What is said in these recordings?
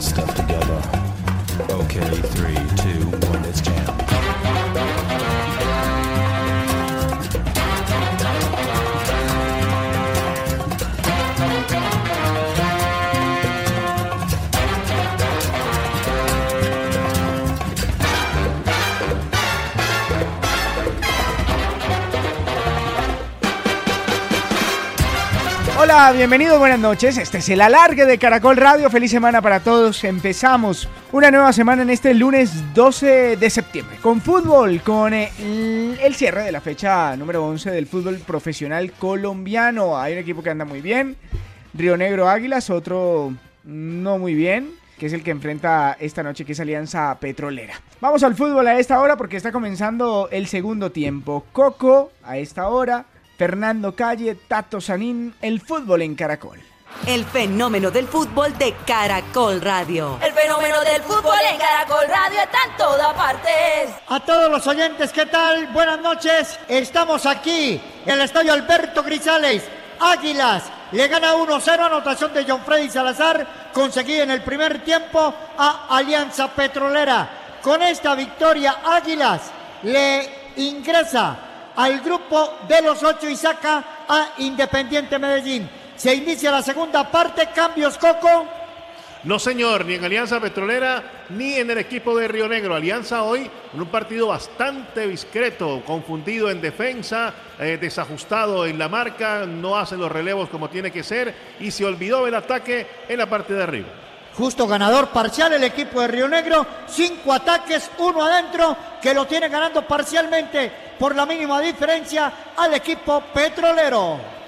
stuff together. Okay, Hola, bienvenido, buenas noches. Este es el alargue de Caracol Radio. Feliz semana para todos. Empezamos una nueva semana en este lunes 12 de septiembre. Con fútbol, con eh, el cierre de la fecha número 11 del fútbol profesional colombiano. Hay un equipo que anda muy bien. Río Negro Águilas, otro no muy bien que es el que enfrenta esta noche, que es Alianza Petrolera. Vamos al fútbol a esta hora porque está comenzando el segundo tiempo. Coco a esta hora, Fernando Calle, Tato Sanín, el fútbol en Caracol. El fenómeno del fútbol de Caracol Radio. El fenómeno del fútbol en Caracol Radio está en todas partes. A todos los oyentes, ¿qué tal? Buenas noches. Estamos aquí en el estadio Alberto Grisales. Águilas le gana 1-0, anotación de John Freddy Salazar, conseguida en el primer tiempo a Alianza Petrolera. Con esta victoria, Águilas le ingresa al grupo de los ocho y saca a Independiente Medellín. Se inicia la segunda parte, cambios Coco. No, señor, ni en Alianza Petrolera ni en el equipo de Río Negro. Alianza hoy en un partido bastante discreto, confundido en defensa, eh, desajustado en la marca, no hace los relevos como tiene que ser y se olvidó del ataque en la parte de arriba. Justo ganador parcial el equipo de Río Negro, cinco ataques, uno adentro, que lo tiene ganando parcialmente por la mínima diferencia al equipo petrolero.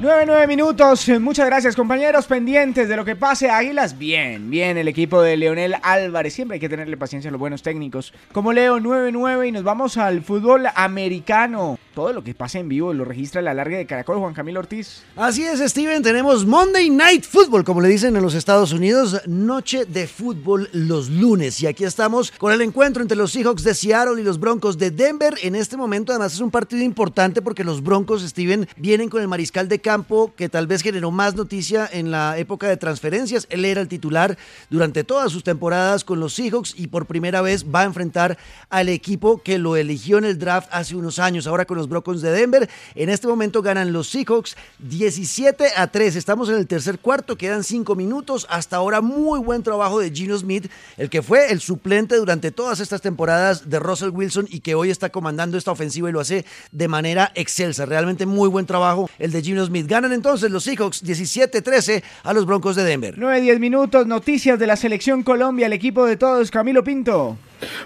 9-9 minutos. Muchas gracias, compañeros. Pendientes de lo que pase. Águilas, bien, bien. El equipo de Leonel Álvarez. Siempre hay que tenerle paciencia a los buenos técnicos. Como Leo, 9-9. Y nos vamos al fútbol americano. Todo lo que pase en vivo lo registra el alargue de Caracol, Juan Camilo Ortiz. Así es, Steven. Tenemos Monday Night Football, como le dicen en los Estados Unidos. Noche de fútbol los lunes. Y aquí estamos con el encuentro entre los Seahawks de Seattle y los Broncos de Denver. En este momento, además, es un partido importante porque los Broncos, Steven, vienen con el mariscal de campo que tal vez generó más noticia en la época de transferencias. Él era el titular durante todas sus temporadas con los Seahawks y por primera vez va a enfrentar al equipo que lo eligió en el draft hace unos años. Ahora con los Broncos de Denver. En este momento ganan los Seahawks 17 a 3. Estamos en el tercer cuarto, quedan 5 minutos. Hasta ahora muy buen trabajo de Gino Smith, el que fue el suplente durante todas estas temporadas de Russell Wilson y que hoy está comandando esta ofensiva y lo hace de manera excelsa. Realmente muy buen trabajo el de Gino Smith. Ganan entonces los Seahawks 17-13 a los Broncos de Denver. 9-10 minutos, noticias de la selección Colombia, el equipo de todos, Camilo Pinto.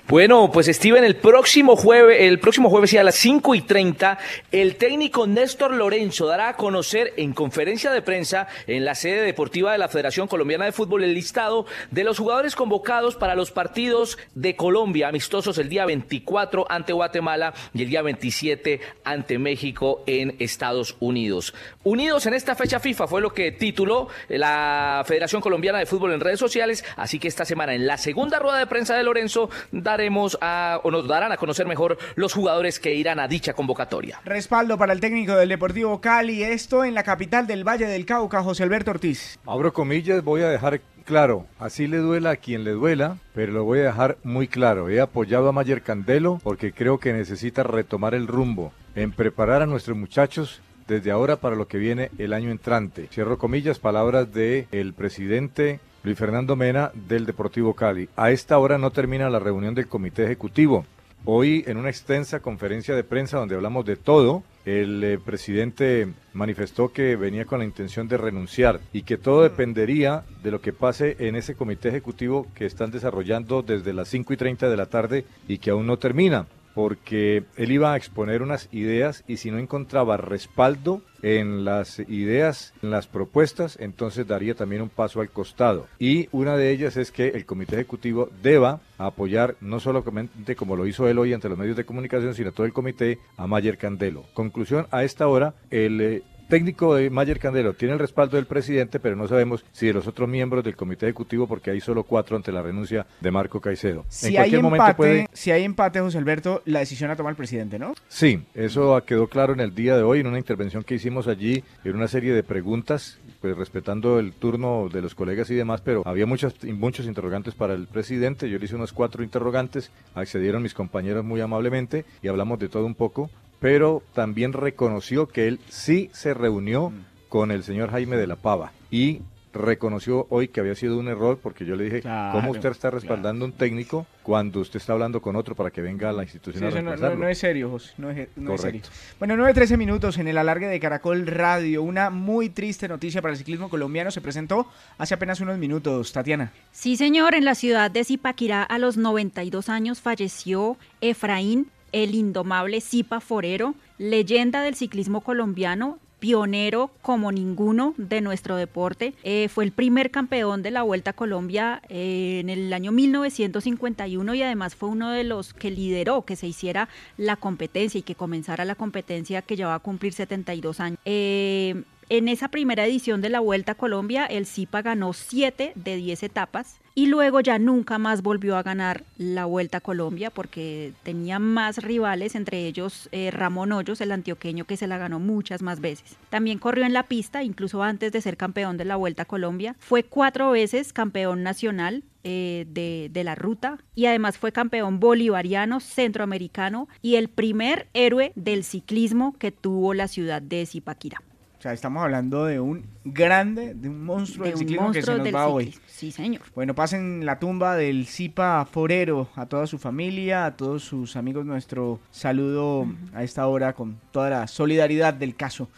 Bueno, pues Steven, el próximo jueves, el próximo jueves y a las 5 y 30, el técnico Néstor Lorenzo dará a conocer en conferencia de prensa en la sede deportiva de la Federación Colombiana de Fútbol el listado de los jugadores convocados para los partidos de Colombia amistosos el día 24 ante Guatemala y el día 27 ante México en Estados Unidos. Unidos en esta fecha FIFA fue lo que tituló la Federación Colombiana de Fútbol en redes sociales, así que esta semana en la segunda rueda de prensa de Lorenzo daremos a, o nos darán a conocer mejor los jugadores que irán a dicha convocatoria. Respaldo para el técnico del Deportivo Cali, esto en la capital del Valle del Cauca, José Alberto Ortiz. Abro comillas, voy a dejar claro, así le duela a quien le duela, pero lo voy a dejar muy claro. He apoyado a Mayer Candelo porque creo que necesita retomar el rumbo en preparar a nuestros muchachos desde ahora para lo que viene el año entrante. Cierro comillas, palabras de el presidente Luis Fernando Mena del Deportivo Cali. A esta hora no termina la reunión del comité ejecutivo. Hoy en una extensa conferencia de prensa donde hablamos de todo, el eh, presidente manifestó que venía con la intención de renunciar y que todo dependería de lo que pase en ese comité ejecutivo que están desarrollando desde las 5 y 30 de la tarde y que aún no termina. Porque él iba a exponer unas ideas y si no encontraba respaldo en las ideas, en las propuestas, entonces daría también un paso al costado. Y una de ellas es que el comité ejecutivo deba apoyar, no solamente como lo hizo él hoy ante los medios de comunicación, sino todo el comité, a Mayer Candelo. Conclusión, a esta hora, el... Técnico de Mayer Candelo tiene el respaldo del presidente, pero no sabemos si de los otros miembros del comité ejecutivo, porque hay solo cuatro ante la renuncia de Marco Caicedo. Si, hay, empate, si hay empate, José Alberto, la decisión la toma el presidente, ¿no? Sí, eso quedó claro en el día de hoy, en una intervención que hicimos allí, en una serie de preguntas, pues respetando el turno de los colegas y demás, pero había muchos, muchos interrogantes para el presidente. Yo le hice unos cuatro interrogantes, accedieron mis compañeros muy amablemente y hablamos de todo un poco pero también reconoció que él sí se reunió mm. con el señor Jaime de la Pava y reconoció hoy que había sido un error porque yo le dije, ¿cómo usted está respaldando un técnico cuando usted está hablando con otro para que venga a la institución a no, no, es serio, José, no es, serio. Bueno, 9-13 minutos en el alargue de Caracol Radio. Una muy triste noticia para el ciclismo colombiano se presentó hace apenas unos minutos, Tatiana. Sí, señor, en la ciudad de Zipaquirá a los 92 años falleció Efraín el indomable Zipa Forero, leyenda del ciclismo colombiano, pionero como ninguno de nuestro deporte. Eh, fue el primer campeón de la Vuelta a Colombia eh, en el año 1951 y además fue uno de los que lideró que se hiciera la competencia y que comenzara la competencia que ya va a cumplir 72 años. Eh, en esa primera edición de la Vuelta a Colombia, el Zipa ganó 7 de 10 etapas y luego ya nunca más volvió a ganar la Vuelta a Colombia porque tenía más rivales, entre ellos eh, Ramón Hoyos, el antioqueño que se la ganó muchas más veces. También corrió en la pista, incluso antes de ser campeón de la Vuelta a Colombia. Fue cuatro veces campeón nacional eh, de, de, la ruta y además fue campeón bolivariano, centroamericano y el primer héroe del ciclismo que tuvo la ciudad de Zipaquirá. O sea, estamos hablando de un grande, de un monstruo del ciclismo que se nos va hoy. Sí, señor. Bueno, pasen la tumba del Zipa Forero a toda su familia, a todos sus amigos. Nuestro saludo a esta hora con toda la solidaridad del caso.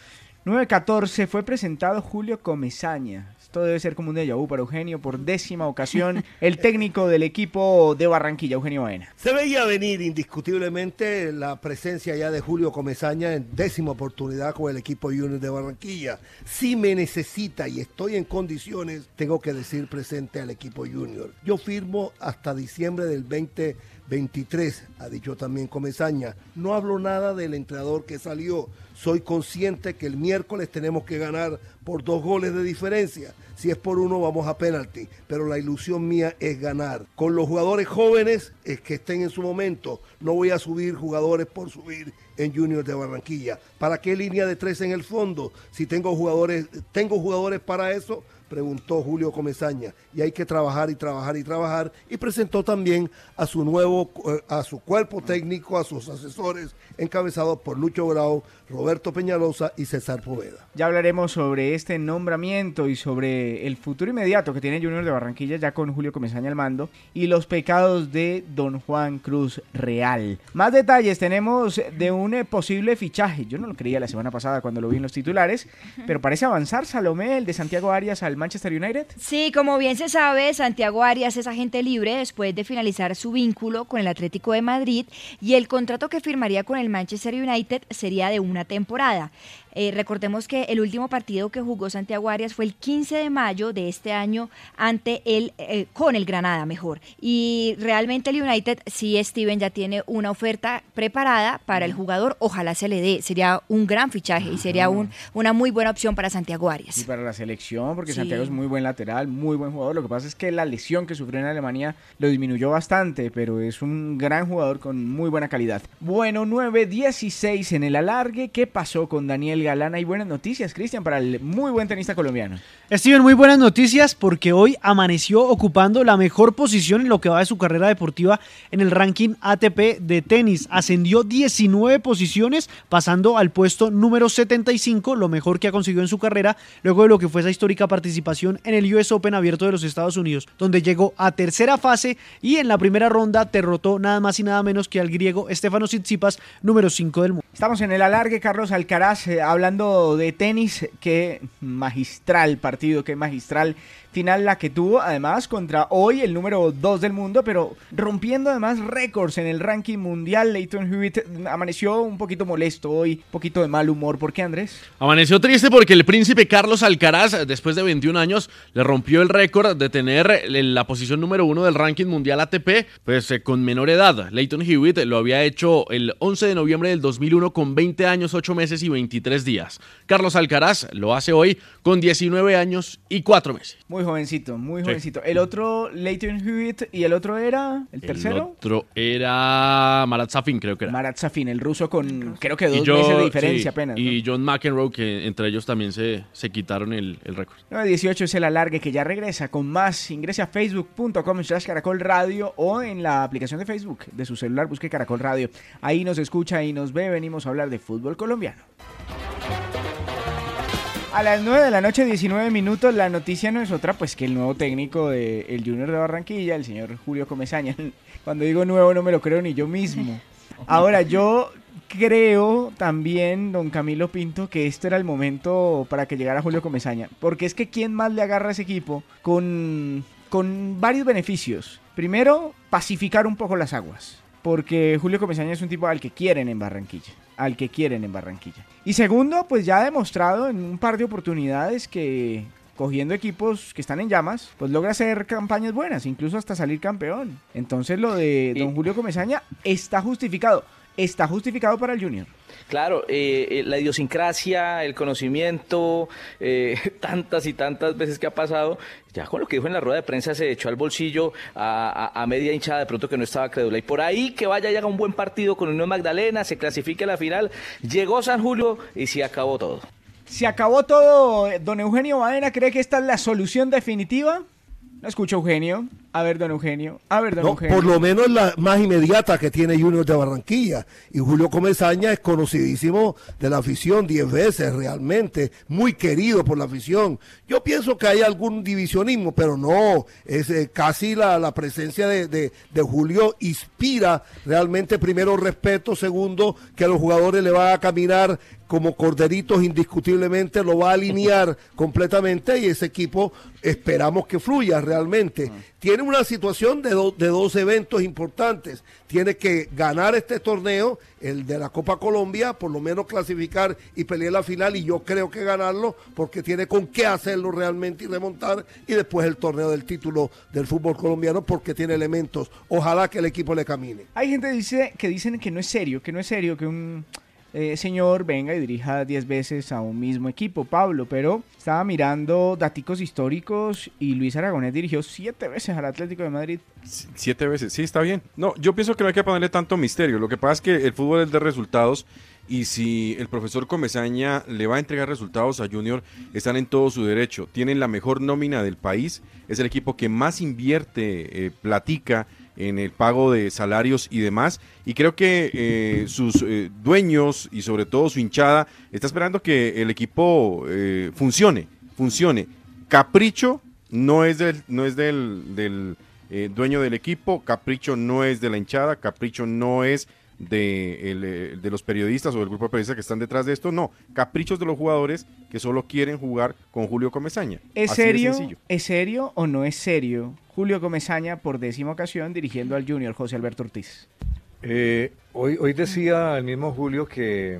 9.14 fue presentado Julio Comesaña, esto debe ser como un déjà vu para Eugenio por décima ocasión, el técnico del equipo de Barranquilla, Eugenio Baena. Se veía venir indiscutiblemente la presencia ya de Julio Comesaña en décima oportunidad con el equipo Junior de Barranquilla. Si me necesita y estoy en condiciones, tengo que decir presente al equipo Junior. Yo firmo hasta diciembre del 2023, ha dicho también Comesaña. No hablo nada del entrenador que salió soy consciente que el miércoles tenemos que ganar por dos goles de diferencia. Si es por uno, vamos a penalti. Pero la ilusión mía es ganar. Con los jugadores jóvenes es que estén en su momento. No voy a subir jugadores por subir en Junior de Barranquilla. ¿Para qué línea de tres en el fondo? Si tengo jugadores, tengo jugadores para eso, preguntó Julio Comesaña. Y hay que trabajar y trabajar y trabajar. Y presentó también a su nuevo, eh, a su cuerpo técnico, a sus asesores, encabezados por Lucho Bravo, Roberto Peñalosa y César Poveda. Ya hablaremos sobre este nombramiento y sobre el futuro inmediato que tiene Junior de Barranquilla ya con Julio Comesaña al mando y los pecados de Don Juan Cruz Real. Más detalles tenemos de un eh, posible fichaje. Yo no lo creía la semana pasada cuando lo vi en los titulares, pero parece avanzar Salomé, el de Santiago Arias al Manchester United. Sí, como bien se sabe, Santiago Arias es agente libre después de finalizar su vínculo con el Atlético de Madrid y el contrato que firmaría con el Manchester United sería de una temporada. Eh, recordemos que el último partido que jugó Santiago Arias fue el 15 de mayo de este año ante el, eh, con el Granada, mejor. Y realmente el United, sí, Steven ya tiene una oferta preparada para el jugador. Ojalá se le dé. Sería un gran fichaje y sería un, una muy buena opción para Santiago Arias. Y para la selección, porque Santiago es muy buen lateral, muy buen jugador. Lo que pasa es que la lesión que sufrió en Alemania lo disminuyó bastante, pero es un gran jugador con muy buena calidad. Bueno, 9-16 en el alargue. ¿Qué pasó con Daniel Galana. Hay buenas noticias, Cristian, para el muy buen tenista colombiano. Steven, muy buenas noticias porque hoy amaneció ocupando la mejor posición en lo que va de su carrera deportiva en el ranking ATP de tenis. Ascendió 19 posiciones, pasando al puesto número 75, lo mejor que ha conseguido en su carrera, luego de lo que fue esa histórica participación en el US Open abierto de los Estados Unidos, donde llegó a tercera fase y en la primera ronda derrotó nada más y nada menos que al griego Estefano Tsitsipas, número 5 del mundo. Estamos en el alargue, Carlos Alcaraz, eh, hablando de tenis, qué magistral partido, qué magistral final la que tuvo, además, contra hoy el número 2 del mundo, pero rompiendo además récords en el ranking mundial. Leighton Hewitt amaneció un poquito molesto hoy, un poquito de mal humor. ¿Por qué, Andrés? Amaneció triste porque el príncipe Carlos Alcaraz, después de 21 años, le rompió el récord de tener la posición número uno del ranking mundial ATP, pues eh, con menor edad. Leighton Hewitt lo había hecho el 11 de noviembre del 2001 con 20 años, 8 meses y 23 días. Carlos Alcaraz lo hace hoy con 19 años y 4 meses. Muy jovencito, muy jovencito. El otro, Leighton Hewitt, y el otro era, el tercero. El otro era Marat Safin, creo que era. Marat Safin, el ruso con creo que dos meses de diferencia apenas. Y John McEnroe, que entre ellos también se, se quitaron el, el récord. 18 es el alargue que ya regresa con más. Ingrese a facebook.com slash caracol radio o en la aplicación de Facebook de su celular, busque caracol radio. Ahí nos escucha y nos ve, venimos a hablar de fútbol colombiano. A las 9 de la noche, 19 minutos, la noticia no es otra, pues que el nuevo técnico del Junior de Barranquilla, el señor Julio Comesaña, cuando digo nuevo no me lo creo ni yo mismo. Ahora, yo creo también, don Camilo Pinto, que este era el momento para que llegara Julio Comesaña, porque es que quién más le agarra a ese equipo con, con varios beneficios. Primero, pacificar un poco las aguas porque Julio Comesaña es un tipo al que quieren en Barranquilla, al que quieren en Barranquilla. Y segundo, pues ya ha demostrado en un par de oportunidades que cogiendo equipos que están en llamas, pues logra hacer campañas buenas, incluso hasta salir campeón. Entonces lo de don Julio Comesaña está justificado, está justificado para el Junior. Claro, eh, eh, la idiosincrasia, el conocimiento, eh, tantas y tantas veces que ha pasado, ya con lo que dijo en la rueda de prensa se echó al bolsillo a, media hinchada de pronto que no estaba crédula. Y por ahí que vaya y haga un buen partido con Unión Magdalena, se clasifique a la final, llegó San Julio y se acabó todo. ¿Se acabó todo? ¿Don Eugenio Baena cree que esta es la solución definitiva? No escucho Eugenio. A ver, don Eugenio. A ver, don Eugenio. Por lo menos la más inmediata que tiene Junior de Barranquilla. Y Julio Comesaña es conocidísimo de la afición diez veces, realmente. Muy querido por la afición. Yo pienso que hay algún divisionismo, pero no. Es eh, casi la, la presencia de, de, de, Julio inspira realmente, primero, respeto. Segundo, que a los jugadores le va a caminar como corderitos indiscutiblemente, lo va a alinear completamente y ese equipo esperamos que fluya realmente. Tiene una situación de, de dos eventos importantes. Tiene que ganar este torneo, el de la Copa Colombia, por lo menos clasificar y pelear la final, y yo creo que ganarlo, porque tiene con qué hacerlo realmente y remontar, y después el torneo del título del fútbol colombiano, porque tiene elementos. Ojalá que el equipo le camine. Hay gente dice, que dicen que no es serio, que no es serio, que un eh, señor venga y dirija 10 veces a un mismo equipo, Pablo, pero estaba mirando daticos históricos y Luis Aragonés dirigió 7 veces al Atlético de Madrid. Siete veces, sí, está bien. No, yo pienso que no hay que ponerle tanto misterio. Lo que pasa es que el fútbol es de resultados y si el profesor Comesaña le va a entregar resultados a Junior, están en todo su derecho. Tienen la mejor nómina del país, es el equipo que más invierte, eh, platica en el pago de salarios y demás. Y creo que eh, sus eh, dueños y sobre todo su hinchada está esperando que el equipo eh, funcione, funcione. Capricho no es del, no es del, del dueño del equipo, Capricho no es de la hinchada, Capricho no es de, de, los periodistas o del grupo de periodistas que están detrás de esto, no, caprichos de los jugadores que solo quieren jugar con Julio Comesaña. ¿Es serio? ¿Es serio o no es serio Julio Comesaña por décima ocasión dirigiendo al Junior José Alberto Ortiz? Eh, hoy, hoy decía el mismo Julio que,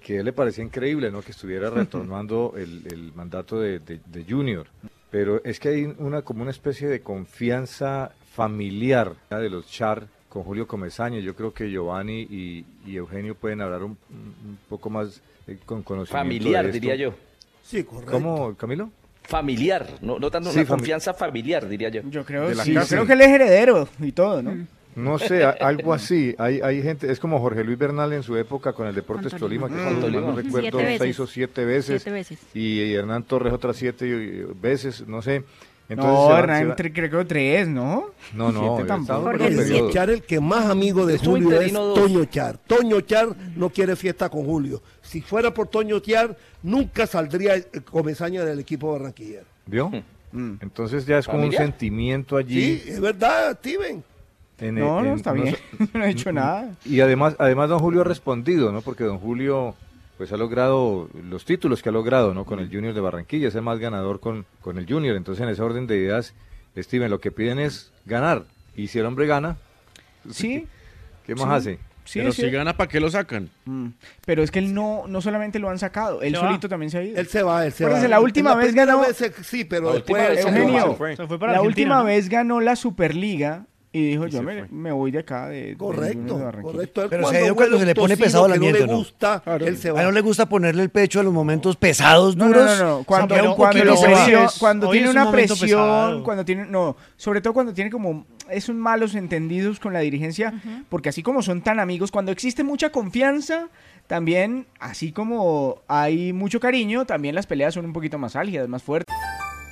que le parecía increíble ¿no? que estuviera retornando el, el mandato de, de, Junior, pero es que hay una como una especie de confianza familiar de los Char con Julio Comesaña. Yo creo que Giovanni y, Eugenio pueden hablar un, poco más eh, con conocimiento. Familiar, diría yo. Sí, correcto. ¿Cómo, Camilo? Familiar, no, no tanto una confianza familiar, diría yo. Yo creo, sí, creo que él es heredero y todo, ¿no? No sé, algo así. Hay, hay gente, es como Jorge Luis Bernal en su época con el Deportes Tolima, que no recuerdo seis o siete veces, siete veces. Y Hernán Torres otras siete veces, no sé no, Hernán creo que tres, ¿no? No, no. El Char, el que más amigo de Julio es Toño Char. Toño Char no quiere fiesta con Julio. Si fuera por Toño Char, nunca saldría Comesaña del equipo barranquillero. ¿Vio? Mm. Entonces ya es como un sentimiento allí. Sí, es verdad, Steven. no, no, está bien. no he dicho nada. Y además, además don Julio ha respondido, ¿no? Porque don Julio pues ha logrado los títulos que ha logrado, ¿no? Con el Junior de Barranquilla, es el más ganador con, con el Junior. Entonces, en ese orden de ideas, Steven, lo que piden es ganar. Y si el hombre gana, Sí. ¿qué más Sí. hace? Sí, Pero sí. si gana, ¿para qué lo sacan? Mm. Pero es que él no, no solamente lo han sacado, él Se va. solito también se ha ido. Él se va, él se va. La última vez ganó. vez, eh, sí, pero La después última vez se Eugenio, fue. Se fue para la Argentina, última vez ganó la Superliga y dijo: Yo me, me voy de acá. De, Correcto, de Barranquilla". correcto. Pero cuando se cuando un se le pone pesado el que ambiente, no le ¿no? gusta, él se A va. él no le gusta ponerle el pecho a los momentos pesados, No, no, duros. no, no. Cuando, un cuando, va. presión- cuando tiene es un una presión, pesado. cuando tiene, no, sobre todo cuando tiene como esos malos entendidos con la dirigencia, porque así como son tan amigos, cuando existe mucha confianza, también, así como hay mucho cariño, también las peleas son un poquito más álgidas, más fuertes.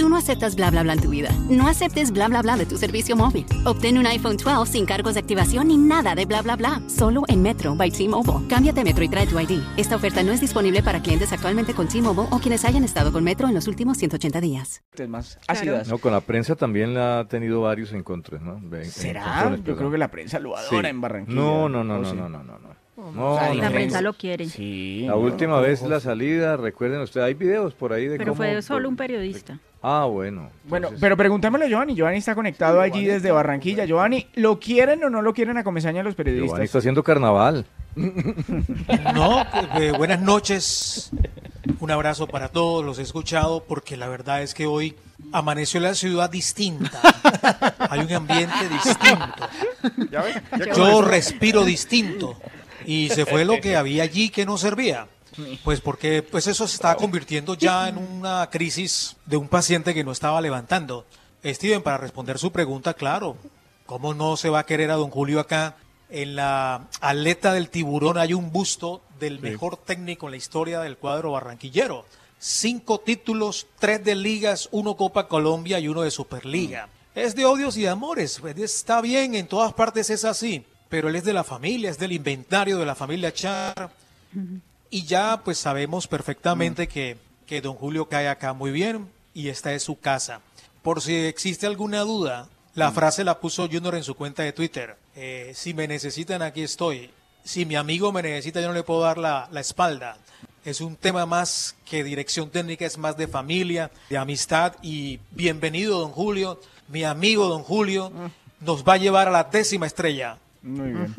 Tú no aceptas bla bla bla en tu vida. No aceptes bla bla bla de tu servicio móvil. Obtén un iPhone 12 sin cargos de activación ni nada de bla bla bla. Solo en Metro by T-Mobile. Cámbiate a Metro y trae tu ID. Esta oferta no es disponible para clientes actualmente con T-Mobile o quienes hayan estado con Metro en los últimos 180 días. más ácidas. No, con la prensa también la ha tenido varios encuentros, ¿no? En- ¿Será? encontrones, Yo creo que la prensa lo adora en Barranquilla. No, no, no, ¿O no, sí? no, no, no, no. Oh, No, la no, La no. prensa lo quiere. Sí. La no, última no, vez no. la salida, recuerden ustedes, hay videos por ahí de Pero cómo... fue solo un periodista. Ah, bueno. Bueno, pero preguntémosle a Giovanni. Giovanni está conectado allí desde Barranquilla. Giovanni, ¿lo quieren o no lo quieren a Comesaña los Giovanni periodistas? está haciendo carnaval. No, eh, buenas noches. Un abrazo para todos, los he escuchado porque la verdad es que hoy amaneció la ciudad distinta. Hay un ambiente distinto. Yo respiro distinto y se fue lo que había allí que no servía. Pues porque pues eso se está convirtiendo ya en una crisis de un paciente que no estaba levantando. Steven, para responder su pregunta, claro, ¿cómo no se va a querer a don Julio acá? En la aleta del tiburón hay un busto del mejor técnico en la historia del cuadro barranquillero. Cinco títulos, tres de ligas, uno Copa Colombia y uno de Superliga. Es de odios y de amores, pues, está bien, en todas partes es así, pero él es de la familia, es del inventario de la familia Char. Y ya pues sabemos perfectamente que, que don Julio cae acá muy bien y esta es su casa. Por si existe alguna duda, la frase la puso Junior en su cuenta de Twitter. Eh, si me necesitan, aquí estoy. Si mi amigo me necesita, yo no le puedo dar la, la espalda. Es un tema más que dirección técnica, es más de familia, de amistad y bienvenido don Julio, mi amigo don Julio, nos va a llevar a la décima estrella. Muy bien.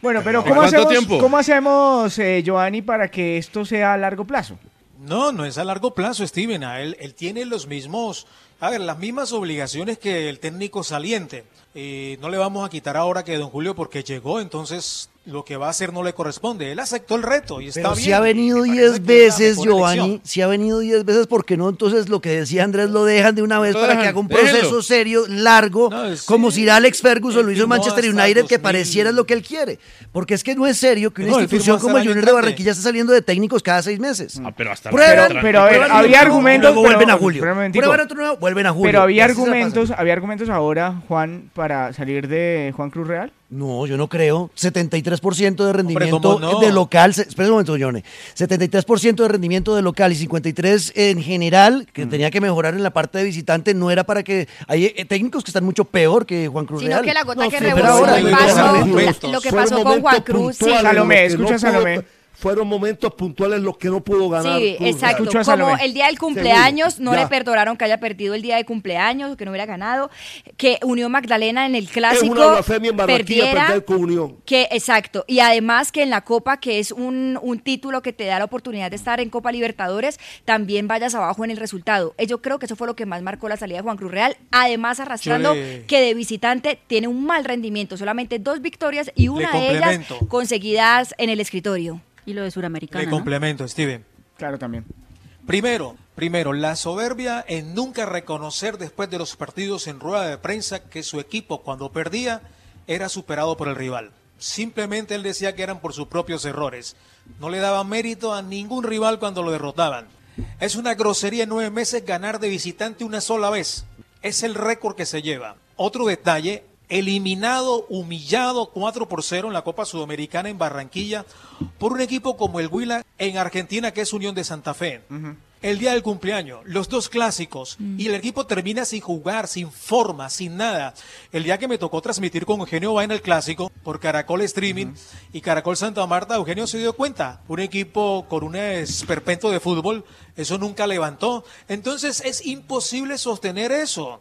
Bueno, pero ¿En ¿cómo hacemos, tiempo? ¿cómo hacemos eh, Giovanni, para que esto sea a largo plazo? No, no es a largo plazo, Steven. A él, él tiene los mismos, a ver, las mismas obligaciones que el técnico saliente. Eh, no le vamos a quitar ahora que don Julio porque llegó, entonces lo que va a hacer no le corresponde. Él aceptó el reto y está Pero bien. si ha venido Me parece diez que es la veces, mejor Giovanni, elección. si ha venido diez veces, ¿por qué no? Entonces lo que decía Andrés lo dejan de una vez para que haga un proceso serio, largo, como si Alex Ferguson lo hizo en Manchester United, que 2000. pareciera lo que él quiere. Porque es que no es serio que una No, institución como el Junior de. Barranquilla esté saliendo de técnicos cada seis meses. Ah, pero hasta Prueban, Pero, pero a ver, prueban había nuevo, argumentos. luego pero- vuelven a Julio. Prueban otro nuevo, vuelven a Julio. Pero había argumentos, había argumentos ahora, Juan, para salir de Juan Cruz Real. No, yo no creo. 73% de rendimiento de local. Espera un momento, Johnny. 73% de rendimiento de local y 53% en general, Mm. que tenía que mejorar en la parte de visitante, no era para que... Hay eh, técnicos que están mucho peor que Juan Cruz Sino Real. que la gota que sí, rebosó el lo que pasó con Juan Cruz, Salomé, escucha, Salomé. Fueron momentos puntuales los que no pudo ganar. Sí, exacto. Como el día del cumpleaños, no Ya. le perdonaron que haya perdido el día de cumpleaños, que no hubiera ganado, que Unión Magdalena en el clásico Es una blasfemia en Barranquilla perdiera, perder con Unión. que exacto, y además que en la Copa, que es un, un título que te da la oportunidad de estar en Copa Libertadores, también vayas abajo en el resultado. Eh, Yo creo que eso fue lo que más marcó la salida de Juan Cruz Real, además arrastrando le- que de visitante tiene un mal rendimiento, solamente dos victorias y una de ellas conseguidas en el escritorio. Y lo de Suramericana. Le ¿no? complemento, Steven. Claro, también. Primero, primero, la soberbia en nunca reconocer después de los partidos en rueda de prensa que su equipo cuando perdía era superado por el rival. Simplemente él decía que eran por sus propios errores. No le daba mérito a ningún rival cuando lo derrotaban. Es una grosería en nueve meses ganar de visitante una sola vez. Es el récord que se lleva. Otro detalle, eliminado, humillado 4 por 0 en la Copa Sudamericana en Barranquilla por un equipo como el Huila en Argentina, que es Unión de Santa Fe. El día del cumpleaños, los dos clásicos, y el equipo termina sin jugar, sin forma, sin nada. El día que me tocó transmitir con Eugenio va en el clásico por Caracol Streaming y Caracol Santa Marta, Eugenio se dio cuenta, un equipo con un esperpento de fútbol, eso nunca levantó. Entonces es imposible sostener eso.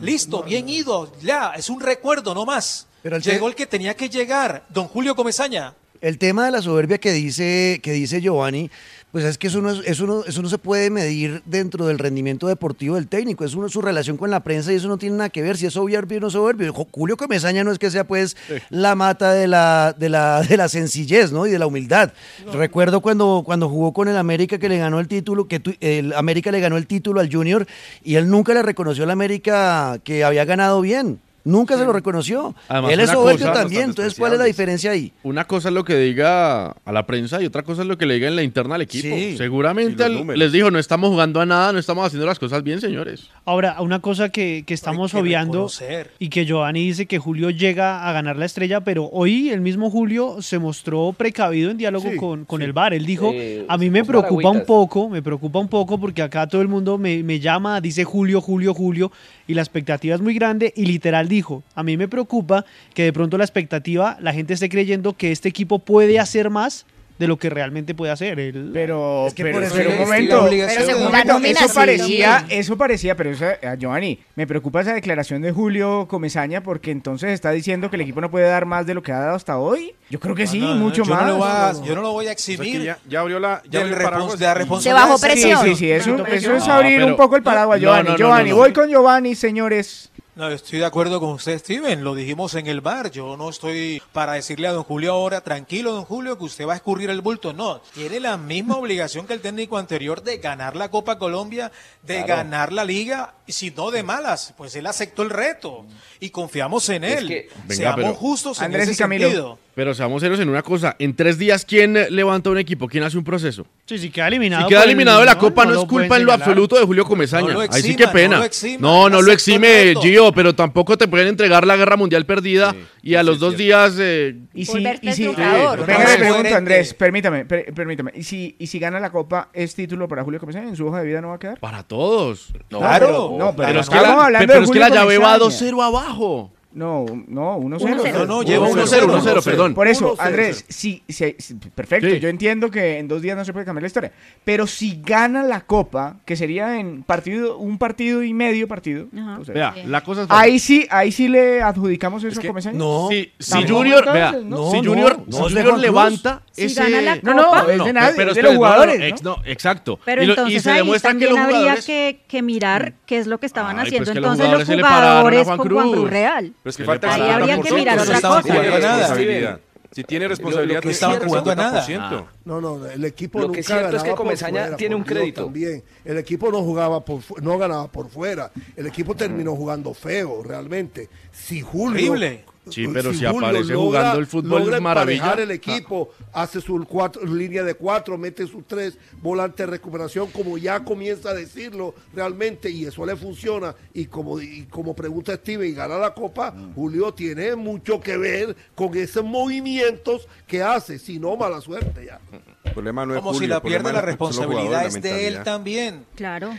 Listo, bien ido, ya, es un recuerdo, no más. Pero el Llegó el que tenía que llegar, don Julio Comesaña. El tema de la soberbia que dice, que dice Giovanni, pues es que eso no, es- eso, no, eso no se puede medir dentro del rendimiento deportivo del técnico, es uno, su relación con la prensa y eso no tiene nada que ver si es soberbio o no soberbio. Julio Comesaña no es que sea pues la mata de la, de, la, de la sencillez ¿no? y de la humildad. Recuerdo cuando, cuando jugó con el América que le ganó el título, que tu- el América le ganó el título al Junior y él nunca le reconoció al América que había ganado bien. Nunca se lo reconoció. Además, él es soberbio también, entonces ¿cuál es la diferencia ahí? Una cosa es lo que diga a la prensa y otra cosa es lo que le diga en la interna al equipo. Sí. Seguramente les dijo, no estamos jugando a nada, no estamos haciendo las cosas bien, señores. Ahora, una cosa que, que estamos que obviando reconocer. y que Giovanni dice que Julio llega a ganar la estrella, pero hoy el mismo Julio se mostró precavido en diálogo Sí, con, con sí. el VAR. Él dijo, Eh, a mí me preocupa un paragüitas". poco, me preocupa un poco porque acá todo el mundo me, me llama, dice Julio, Julio, Julio, y la expectativa es muy grande y literal dijo, a mí me preocupa que de pronto la expectativa, la gente esté creyendo que este equipo puede hacer más de lo que realmente puede hacer. Él- Pero, que pero, por eso pero un es momento, pero Según la nómina, eso sí. parecía, eso parecía, pero eso, a Giovanni, me preocupa esa declaración de Julio Comesaña porque entonces está diciendo que el equipo no puede dar más de lo que ha dado hasta hoy. Yo creo que sí, No, no, mucho yo más. a- yo no lo voy a exhibir. ya, ya abrió la, ya abrió el de la responsabilidad. bajo presión. Sí, sí, sí, eso, eso es abrir un poco el paraguas, No, Giovanni. no, no, Giovanni, no, no. voy con Giovanni, señores. No, estoy de acuerdo con usted, Steven. Lo dijimos en el bar. Yo no estoy para decirle a don Julio ahora, tranquilo, don Julio, que usted va a escurrir el bulto. No, tiene la misma obligación que el técnico anterior de ganar la Copa Colombia, de Claro. ganar la Liga, y si no de malas. Pues él aceptó el reto y confiamos en Es él. que- Venga, Seamos justos en Andrés ese y Camilo. sentido. Pero seamos serios en una cosa. En tres días, ¿quién levanta un equipo? ¿Quién hace un proceso? Sí, si queda eliminado. Si queda el- eliminado de la no, Copa, no, no es culpa en lo absoluto de Julio Comesaña. No Ahí sí que no pena. lo exima, No, no lo exime. Gio, pero tampoco te pueden entregar la guerra mundial perdida y a los dos días. eh, Y si, y si, venga, No, pregunto. Andrés, permítame, per- permítame. ¿Y si, ¿Y si gana la Copa, es título para Julio Comesaña? ¿En su hoja de vida no va a quedar? Para todos. No, Claro. pero- no, pero, Pero es que estamos la, hablando pero es que la llave va Comesaña. 2-0 abajo. No, no, 1-0. 1-0. No, no, lleva 1-0, 1-0, 1-0, perdón. Por eso, 1-0. Andrés, sí, sí, sí, perfecto. Sí. Yo entiendo que en dos días no se puede cambiar la historia. Pero si gana la Copa, que sería en partido, un partido y medio partido. O sea, Vea, la cosa es. ahí sí, ahí sí le adjudicamos eso a Comesaña. No, Si, si Junior, entonces, vea, ¿no? si No, Junior, no, si Junior levanta Si ese... gana la No, no, es de nadie, pero es de los jugadores, ex- ¿no? no, exacto. Pero y, lo- y entonces se ahí demuestra que también los habría jugadores... que, que mirar qué es lo que estaban Ay, haciendo pues los entonces los jugadores con Juan Cruz. Cruz Real. Pero es que Ahí falta el habría que 50%, mirar no otra estaban cosa. responsabilidad. Si tiene responsabilidad, Lo que tiene es cierto- el jugando a nada. 50%. No, no, el equipo Lo que nunca es cierto es que Comesaña fuera, tiene un Dios, crédito. También. El equipo no jugaba por no ganaba por fuera. El equipo terminó jugando feo, realmente. Si Julio Horrible. Sí, pero si aparece jugando el fútbol es maravilla. el equipo, hace su cuatro, línea de cuatro, mete sus tres volantes de recuperación, como ya comienza a decirlo realmente, y eso le funciona. Y como, y como pregunta Steve, y gana la Copa, Julio tiene mucho que ver con esos movimientos que hace, si no, mala suerte ya. El problema no es Como Julio, si la pierde la responsabilidad es de él también. Claro.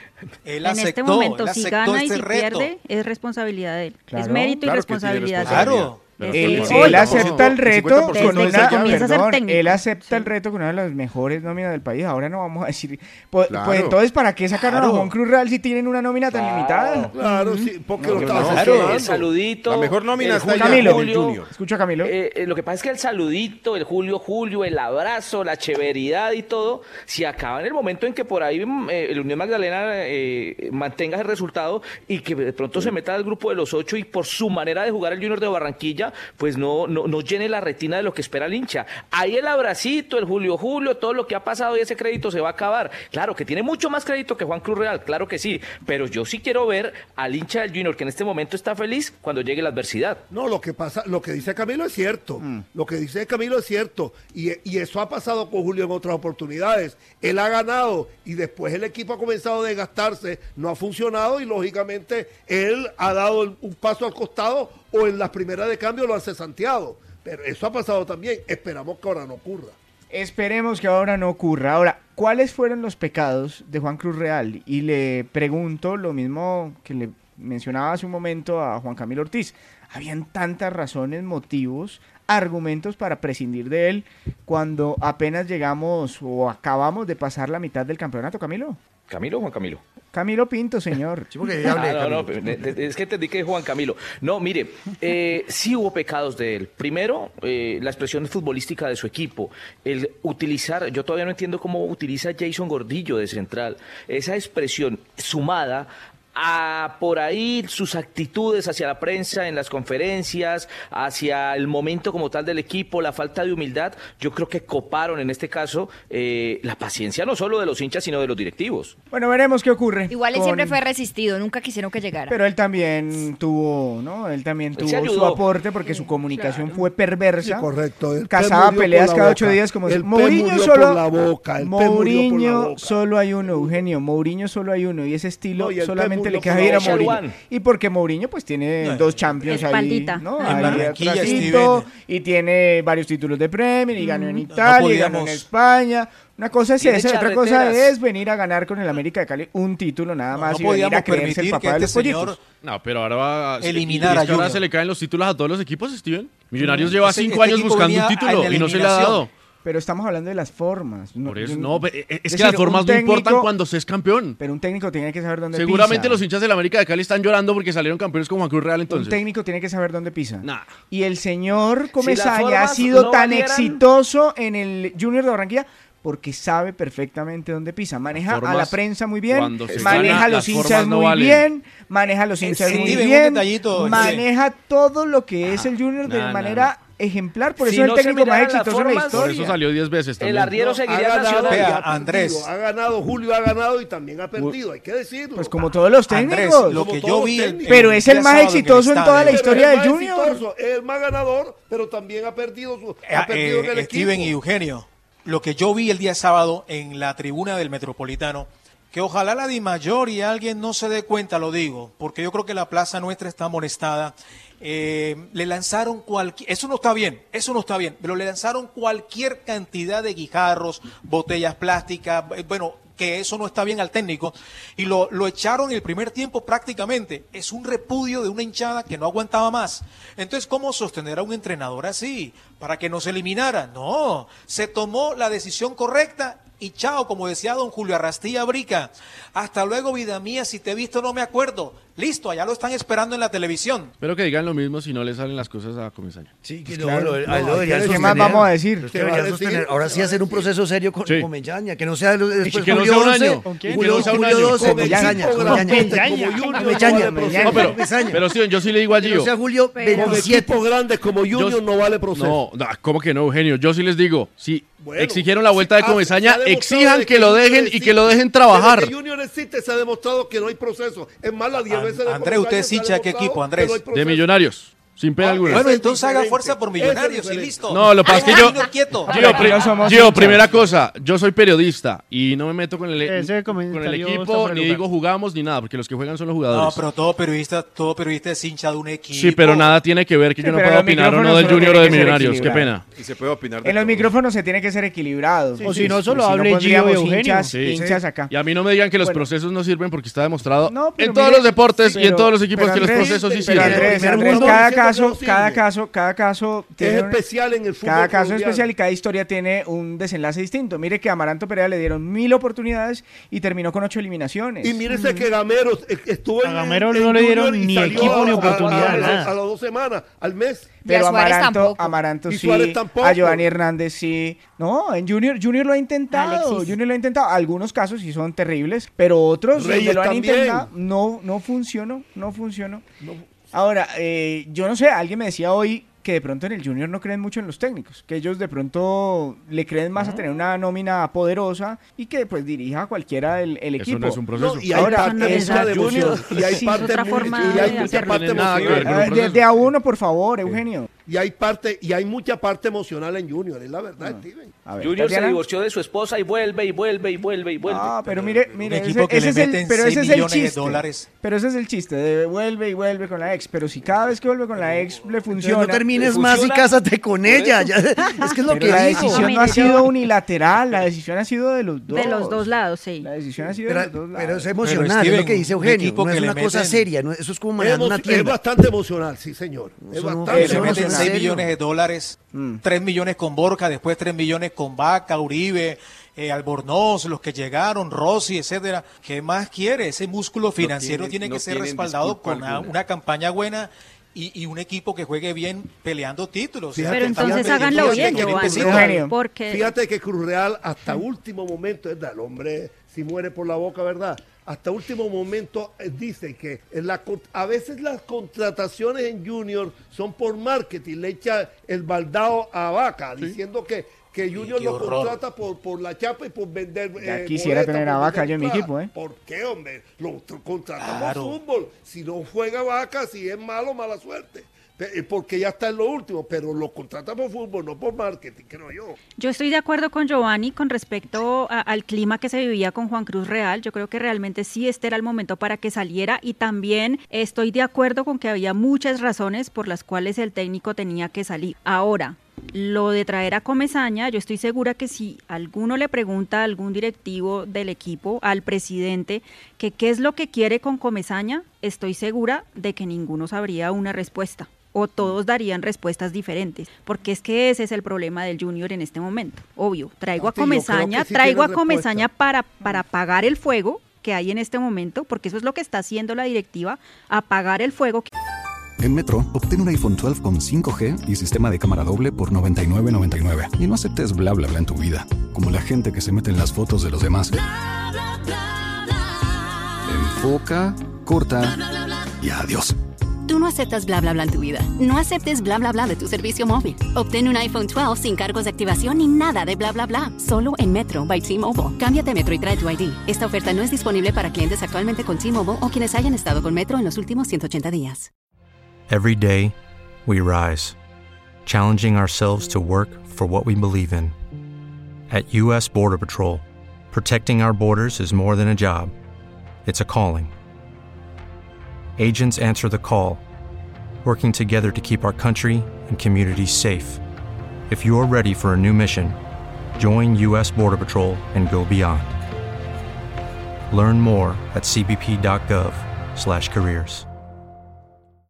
Él en aceptó, este momento, él si aceptó gana y si reto. pierde, es responsabilidad de él. es mérito y claro responsabilidad de él. Claro. Él- acepta el reto 50% con una, perdón, él acepta Sí. el reto con una de las mejores nóminas del país. Ahora no vamos a decir, pues, Claro. pues entonces ¿para qué sacaron Claro. a Juan Cruz Real si tienen una nómina tan limitada? Claro, sí, porque No, lo no, estaba no. El saludito. La mejor nómina el está Camilo, en el Julio, Junior. escucha Camilo. Eh, eh, lo que pasa es que el saludito, el Julio Julio, el abrazo, la cheveridad y todo, si acaba en el momento en que por ahí mm, eh, el Unión Magdalena eh, mantenga ese resultado y que de pronto se meta al grupo de los ocho y por su manera de jugar el Junior de Barranquilla pues no, no, no llene la retina de lo que espera el hincha. Ahí el abracito, el Julio Julio, todo lo que ha pasado y ese crédito se va a acabar. Claro que tiene mucho más crédito que Juan Cruz Real, claro que sí, pero yo sí quiero ver al hincha del Junior que en este momento está feliz cuando llegue la adversidad. No, lo que pasa, lo que dice Camilo es cierto, mm. lo que dice Camilo es cierto y, y eso ha pasado con Julio en otras oportunidades. Él ha ganado y después el equipo ha comenzado a desgastarse, no ha funcionado y lógicamente él ha dado un paso al costado o en las primeras de cambio lo hace Santiago. Pero eso ha pasado también. Esperamos que ahora no ocurra. Esperemos que ahora no ocurra. Ahora, ¿cuáles fueron los pecados de Juan Cruz Real? Y le pregunto lo mismo que le mencionaba hace un momento a Juan Camilo Ortiz. Habían tantas razones, motivos, argumentos para prescindir de él cuando apenas llegamos o acabamos de pasar la mitad del campeonato, Camilo. Camilo, Juan Camilo. Camilo Pinto, señor. Sí, porque ah, no, no, es que entendí que es Juan Camilo. No, mire, eh, sí hubo pecados de él. Primero, eh, la expresión futbolística de su equipo. El utilizar, yo todavía no entiendo cómo utiliza Jason Gordillo de central. Esa expresión sumada a por ahí sus actitudes hacia la prensa en las conferencias, hacia el momento como tal del equipo, la falta de humildad, yo creo que coparon en este caso eh, la paciencia no solo de los hinchas, sino de los directivos. Bueno, veremos qué ocurre. Igual él siempre fue resistido, nunca quisieron que llegara. Pero él también tuvo, ¿no? Él también tuvo su aporte porque su comunicación fue perversa. Correcto. El Cazaba peleas cada ocho días como el si... Mourinho solo la boca, el Mourinho la boca. solo hay uno, Eugenio, Mourinho solo hay uno y ese estilo solamente te le queda bien a Mourinho. Y porque Mourinho pues tiene no, dos Champions ahí, ¿no? En y tiene varios títulos de Premier y ganó en Italia, no, no y ganó en España. Una cosa es esa, otra cosa es venir a ganar con el América de Cali un título nada más no, no y venir a creerse el papá de los No, pero ahora va eliminar a ahora se le caen los títulos a todos los equipos, Steven. Millonarios lleva cinco años buscando un título y no se le ha dado. Pero estamos hablando de las formas. No, Por eso, no, es, es que las formas no importan cuando se es campeón. Pero un técnico tiene que saber dónde Seguramente los hinchas de la América de Cali están llorando porque salieron campeones como Juan Cruz Real entonces. Un técnico tiene que saber dónde pisa. Nah. Y el señor Comesaña ha sido tan exitoso en el Junior de Barranquilla porque sabe perfectamente dónde pisa. Maneja a la prensa muy bien, maneja gana, a los hinchas muy bien, maneja a los hinchas sí, muy bien, maneja todo lo que es el Junior de manera ejemplar, por eso es el técnico más exitoso en la historia. Eso salió 10 veces. El arriero seguiría ha ganado, Andrés. Ha ganado, Julio ha ganado y también ha perdido, hay que decirlo. Pues como todos los técnicos. Lo que yo vi. Pero es el, más exitoso en toda la historia del Junior. Es el más ganador, pero también ha perdido, su, ha eh, perdido eh, en el eh, Steven y Eugenio, lo que yo vi el día sábado en la tribuna del Metropolitano, que ojalá la Di Mayor y alguien no se dé cuenta, lo digo, porque yo creo que la plaza nuestra está amonestada eh, le lanzaron cualquier, eso no está bien, eso no está bien, pero le lanzaron cualquier cantidad de guijarros, botellas plásticas, eh, bueno, que eso no está bien al técnico, y lo, lo echaron el primer tiempo prácticamente. Es un repudio de una hinchada que no aguantaba más. Entonces, ¿cómo sostener a un entrenador así? Para que nos eliminara. No, se tomó la decisión correcta y chao, como decía don Julio Arrastía Brica. Hasta luego, vida mía, si te he visto no me acuerdo. Listo, allá lo están esperando en la televisión. Pero que digan lo mismo si no le salen las cosas a comisario. Sí, que pues no, claro, lo, no, lo deberían ¿Qué más vamos a decir? Ahora sí hacer un proceso serio con, sí. con que no sea después que no sea un año. ¿Con? Julio, que no sea un año. Meñaña, Meñaña. pero, pero sí, yo sí le digo a Gio. Que no sea Julio 27. equipos grandes como Junior no vale proceso. No, ¿cómo que no, Eugenio? Yo sí les digo, si exigieron la vuelta de Comesaña, exijan que lo dejen y que lo dejen trabajar. Junior existe, se ha demostrado que no hay proceso. Es más, la Andrés, usted es hincha de qué equipo, Andrés. De Millonarios. Sin pena alguna. Bueno, entonces haga fuerza por millonarios y listo. No, lo que pasa es que yo. Gio, pri- Gio, primera cosa, yo soy periodista y no me meto con el, e- con el equipo, ni digo jugamos ni nada, porque los que juegan son los jugadores. No, pero todo periodista, todo periodista es hincha de un equipo. sí, pero nada tiene que ver que Sí, yo no pueda opinar o no del Junior o de Millonarios. Qué pena. Y se puede opinar de En los todo. micrófonos se tiene que ser equilibrado. O si no, solo hable Gio pondríamos Eugenio. hinchas, Sí. hinchas acá. Y a mí no me digan que los procesos no sirven porque está demostrado en todos los deportes y en todos los equipos que los procesos sí sirven. Cada, cada caso, cada caso es especial en el fútbol. Cada caso es especial y cada historia tiene un desenlace distinto. Mire que a Amaranto Perea le dieron mil oportunidades y terminó con ocho eliminaciones. Y mírese que Gamero estuvo en. a Gamero no le dieron ni equipo ni oportunidad. A, las dos semanas, al mes. Pero Amaranto, Amaranto sí, a Giovanni Hernández sí. No, en Junior, Junior lo ha intentado. Junior lo ha intentado. Algunos casos sí son terribles, pero otros lo han intentado no, no funcionó, no funcionó. Ahora, eh, yo no sé, alguien me decía hoy que de pronto en el Junior no creen mucho en los técnicos, que ellos de pronto le creen más a tener una nómina poderosa y que pues dirija a cualquiera el, el Eso equipo. no es un proceso. No, y hay Ahora, parte eso- mucha de Junior- y hay Sí, parte otra muy- forma y hay de mucha parte nada ver. De- de a uno, por favor, Eugenio. Y hay parte y hay mucha parte emocional en Junior, es la verdad, Steven. Junior se divorció de su esposa y vuelve y vuelve y vuelve y vuelve. Ah, pero mire, mire, equipo ese, que ese le es el, pero ese 6 es el millones de chiste. dólares. Pero ese es el chiste, de vuelve y vuelve con la ex. Pero si cada vez que vuelve con la ex le funciona. no termines más y cásate con ella. ya- es que es lo Pero que la dijo. decisión no ha sido unilateral, la decisión ha sido de los dos. De los dos lados, sí. La decisión ha sido Pero, de los dos lados. pero es emocional, es lo que dice Eugenio. No es una cosa seria, no- eso es como manejar una es tienda. bastante emocional, sí, señor. Es bastante eso Le no meten es en 6 serio. millones de dólares, Mm. 3 millones con Borja, después 3 millones con Vaca, Uribe, eh, Albornoz, los que llegaron, Rossi, etcétera. ¿Qué más quiere? Ese músculo financiero tiene que no ser respaldado con una, campaña buena y, y un equipo que juegue bien peleando títulos. Fíjate- Pero entonces háganlo fíjate bien, Giovanni, porque Fíjate que Cruz Real hasta último momento, es el hombre si muere por la boca, ¿verdad? Hasta último momento eh, dice que en la, con- a veces las contrataciones en Junior son por marketing, le echa el baldao a Vaca, diciendo que, que Junior lo contrata por, por la chapa y por vender. Ya eh, quisiera tener a Vaca yo en mi equipo, ¿eh? ¿Por qué, hombre? Lo tr- contrata Claro. por fútbol. Si no juega Vaca, si es malo, mala suerte. Eh, Porque ya está en lo último, pero lo contrata por fútbol, no por marketing, creo yo. Yo estoy de acuerdo con Giovanni con respecto a- al clima que se vivía con Juan Cruz Real. Yo creo que realmente sí este era el momento para que saliera y también estoy de acuerdo con que había muchas razones por las cuales el técnico tenía que salir. Ahora, lo de traer a Comezaña, yo estoy segura que si alguno le pregunta a algún directivo del equipo, al presidente, que qué es lo que quiere con Comezaña, estoy segura de que ninguno sabría una respuesta o todos darían respuestas diferentes, porque es que ese es el problema del Junior en este momento. Obvio, traigo a Comezaña, sí traigo a Comezaña para, para apagar el fuego que hay en este momento, porque eso es lo que está haciendo la directiva, apagar el fuego. En Metro, obtén un iPhone 12 con 5G y sistema de cámara doble por $99.99. Y no aceptes bla bla bla en tu vida, como la gente que se mete en las fotos de los demás. Enfoca, corta y adiós. Tú no aceptas bla bla bla en tu vida. No aceptes bla bla bla de tu servicio móvil. Obtén un iPhone 12 sin cargos de activación ni nada de bla bla bla. Solo en Metro by T-Mobile. Cámbiate a Metro y trae tu ID. Esta oferta no es disponible para clientes actualmente con T-Mobile o quienes hayan estado con Metro en los últimos 180 días. Every day, we rise, challenging ourselves to work for what we believe in. At U.S. Border Patrol, protecting our borders is more than a job, it's a calling. Agents answer the call, working together to keep our country and communities safe. If you're ready for a new mission, join U.S. Border Patrol and go beyond. Learn more at cbp.gov/careers.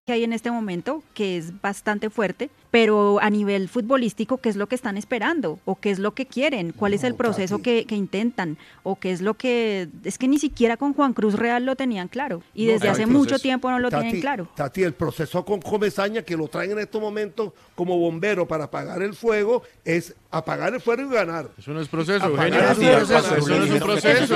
que hay en este momento, que es bastante fuerte, pero a nivel futbolístico, ¿qué es lo que están esperando? ¿O qué es lo que quieren? ¿Cuál es el proceso que, que intentan? ¿O qué es lo que... Es que ni siquiera con Juan Cruz Real lo tenían claro. Y No, desde hace mucho tiempo no lo Tati, tienen claro. Tati, el proceso con Comezaña, que lo traen en estos momentos como bombero para apagar el fuego, es apagar el fuego y ganar. Eso no es proceso, Eugenio. Eso no es un proceso.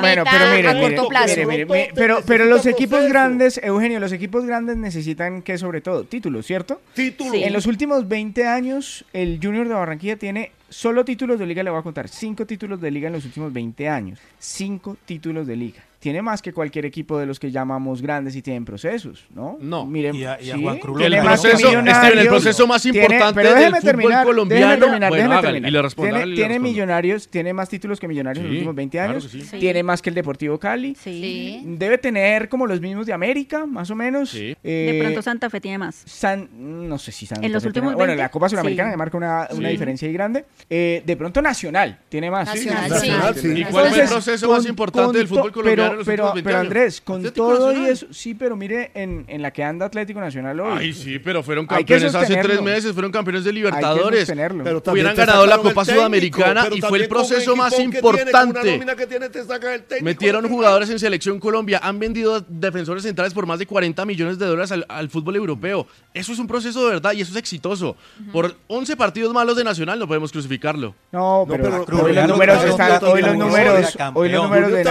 Bueno, pero mire, a mire, corto plazo. mire, mire, mire, pero, pero los equipos grandes, Eugenio, los equipos grandes necesitan que sobre todo títulos, ¿cierto? Títulos. En los últimos 20 años, el Junior de Barranquilla tiene solo títulos de liga, le voy a contar, cinco títulos de liga en los últimos 20 años. Cinco títulos de liga. Tiene más que cualquier equipo de los que llamamos grandes y tienen procesos, ¿no? No. Miren, Y a- y a sí, Juan Cruz tiene El más proceso, Steven, el proceso más tiene- importante pero del déjeme fútbol terminar, colombiano. déjeme terminar, Bueno, déjeme hágale, terminar. y le respondo, Tiene, hágale y le tiene respondo. millonarios, tiene más títulos que millonarios en los últimos 20 claro años. que sí. Sí. Tiene más que el Deportivo Cali. Sí. Debe tener como los mismos de América, más o menos. Sí. Eh, De pronto Santa Fe tiene más. San, no sé si Santa En los Fe tiene- últimos Bueno, 20, la Copa Sudamericana sí. le marca una, una Sí. diferencia ahí grande. Eh, de pronto Nacional tiene más. Nacional, sí. ¿Y cuál fue el proceso más importante del fútbol colombiano pero, en los pero, últimos 20 pero años? Andrés, con Atlético todo y Nacional. eso, sí, pero mire en, en la que anda Atlético Nacional hoy. Ay, sí, pero fueron campeones hace tres meses, fueron campeones de Hay que Libertadores. Pero también Hubieran ganado la Copa técnico, Sudamericana pero y fue el proceso más tiene, importante. Una nómina que tiene, te saca el técnico. Metieron jugadores en Selección Colombia, han vendido defensores centrales por más de 40 millones de dólares al, al fútbol europeo. Eso es un proceso de verdad y eso es exitoso. Por 11 partidos malos de Nacional no podemos crucificarlo. No, pero, pero hoy Cruz los números no están, está hoy los números, hoy los números de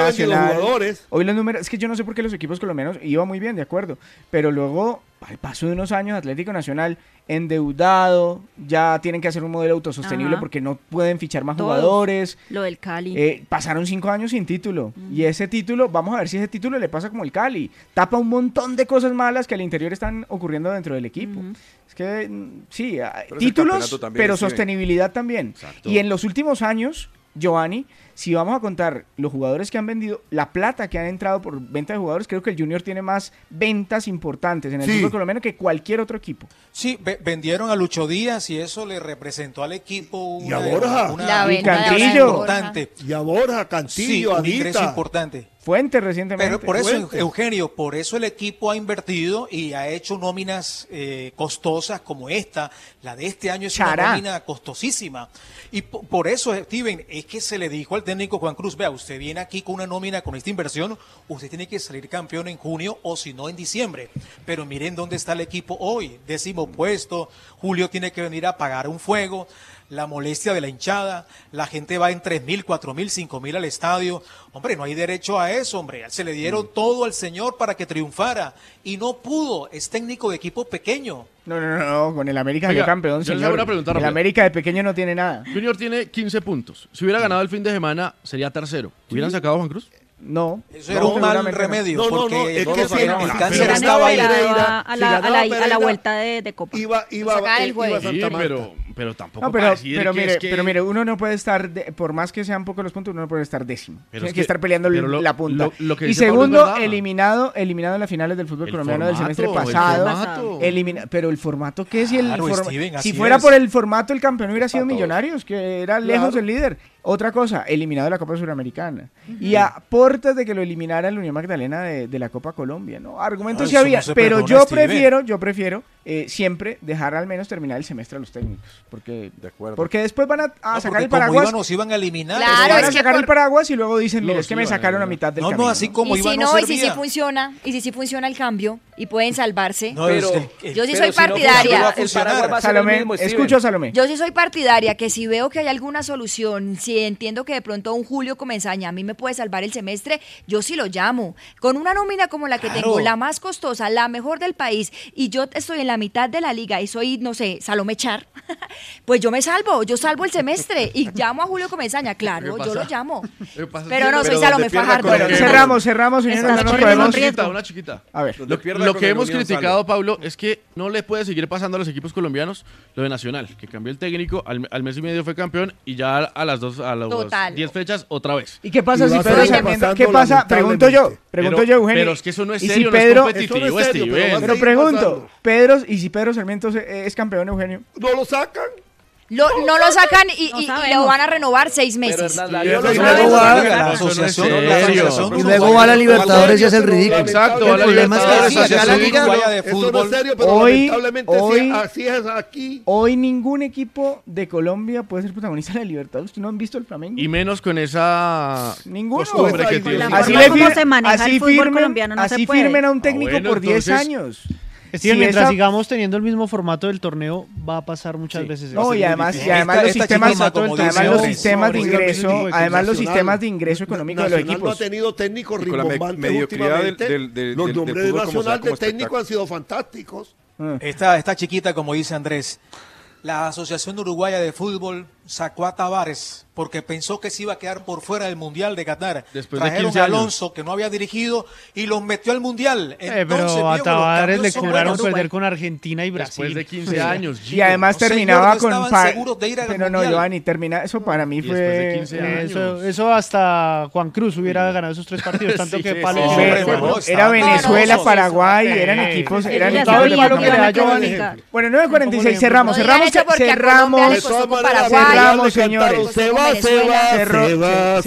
Hoy los números, es que yo no sé por qué los equipos colombianos iba muy bien, de acuerdo, pero luego al paso de unos años Atlético Nacional endeudado, ya tienen que hacer un modelo autosostenible Ajá. porque no pueden fichar más Todo. jugadores. Lo del Cali. Eh, pasaron cinco años sin título mm. y ese título, vamos a ver si ese título le pasa como el Cali, tapa un montón de cosas malas que al interior están ocurriendo dentro del equipo. Mm -hmm. Es que mm, sí, pero títulos, pero sostenibilidad bien. también. Exacto. Y en los últimos años, Giovanni, si vamos a contar los jugadores que han vendido, la plata que han entrado por venta de jugadores, creo que el Junior tiene más ventas importantes en el fútbol colombiano que cualquier otro equipo. Sí, vendieron a Lucho Díaz y eso le representó al equipo una, y a Borja. Una. Importante. Y a Borja, Cantillo, sí, un ingreso importante. Fuente recientemente. Pero por eso, Eugenio, por eso el equipo ha invertido y ha hecho nóminas eh, costosas como esta. La de este año es una nómina costosísima. Y por eso, Steven, es que se le dijo al técnico Juan Cruz, vea, usted viene aquí con una nómina, con esta inversión, usted tiene que salir campeón en junio o si no en diciembre. Pero miren dónde está el equipo hoy, décimo puesto, Julio tiene que venir a apagar un fuego la molestia de la hinchada, la gente va en 3.000, 4.000, 5.000 al estadio. Hombre, no hay derecho a eso, hombre. Se le dieron mm. todo al señor para que triunfara y no pudo. Es técnico de equipo pequeño. No, no, no, con el América Oiga, campeón, yo. Pregunta, el América de pequeño no tiene nada. Junior tiene 15 puntos. Si hubiera ganado el fin de semana, sería tercero. ¿Hubieran sacado Juan Cruz? No. Eso era un mal remedio. Porque no, el cáncer estaba ahí. A la, vuelta de, Copa. Iba, iba, eh, iba, pero pero tampoco no, pero, pero, mire, es que... pero mire, uno no puede estar, por más que sean pocos los puntos, uno no puede estar décimo. Tiene es que, estar peleando la punta. Y segundo, eliminado, eliminado en las finales del fútbol colombiano del semestre pasado. El elimina, pero el formato, ¿qué es? Si, el si fuera por el formato, el campeón hubiera sido Millonarios, que era lejos el líder. Otra cosa, eliminado de la Copa Suramericana. Y a portas de que lo eliminara la Unión Magdalena de, de la Copa Colombia, ¿no? Argumentos sí había, pero yo prefiero, yo prefiero eh, siempre dejar al menos terminar el semestre a los técnicos. Porque, de acuerdo. porque después van a, sacar el paraguas. Como íbamos, iban a eliminar. Claro, van a sacar el paraguas y luego dicen, mire, es que me sacaron a mitad del no. No, así como ¿Y si no, y si sí funciona, y si sí funciona el cambio, y pueden salvarse. Pero, yo sí soy partidaria. Salomé, escucho Salomé. Yo sí soy partidaria que si veo que hay alguna solución, si entiendo que de pronto un Julio Comenzaña a mí me puede salvar el semestre, yo sí lo llamo. Con una nómina como la que tengo, la más costosa, la mejor del país, y yo estoy en la mitad de la liga y soy, no sé, Salome Char, pues yo me salvo, yo salvo el semestre y llamo a Julio Comenzaña, claro, yo lo llamo. Pero, no, soy Salome Fajardo. Cerramos, cerramos. Una, chiquita, una chiquita. A ver. Lo, que hemos criticado. Pablo, es que no le puede seguir pasando a los equipos colombianos lo de Nacional, que cambió el técnico, al, al mes y medio fue campeón y ya a las dos a las 10 fechas otra vez. ¿Y qué pasa si Pedro Sarmiento? ¿Qué pasa? Pregunto yo, pregunto pero, yo, Eugenio. Pero es que eso no es serio, si Pedro, no es competitivo no es serio, este pero, pero pregunto, Pedro, ¿y si Pedro Sarmiento es campeón, Eugenio? No lo sacan. Lo, no lo sacan y, y- lo van a renovar seis meses. Y luego va la Libertadores y hace el ridículo. Exacto, El problema es que la asociación Hoy- aquí. Hoy ningún equipo de Colombia puede ser protagonista de la Libertadores. No han visto el Flamengo? Y menos con esa Ninguno. Así firmen a un técnico ah, por 10 años. Sí, si mientras sigamos teniendo el mismo formato del torneo, va a pasar muchas veces. No, y además, además, los, esta sistemas, además los sistemas, de ingreso, además los sistemas de ingreso económico de los equipos. No ha tenido técnicos rimbombantes últimamente. Del, del, los nombres de Nacional de técnico han sido fantásticos. Ah. Esta, esta chiquita, como dice Andrés, la Asociación Uruguaya de Fútbol sacó a Tavares porque pensó que se iba a quedar por fuera del Mundial de Qatar. Después Trajeron de 15 años. a Alonso, que no había dirigido, y los metió al Mundial. Entonces, eh, pero a Tavares le cobraron perder con Argentina y Brasil. Después de 15 sí. años. Y además no, terminaba señor, con... seguros de ir al pero mundial. no, Giovanni, termina... Eso para mí fue... De 15 eh, años. Eso, eso, hasta Juan Cruz hubiera ganado esos tres partidos, tanto sí, que sí, Palo... Era Venezuela, Paraguay, eran equipos... Eran equipos de Bueno, 9.46, cerramos, cerramos, cerramos. Señores. Se va, se va, se va,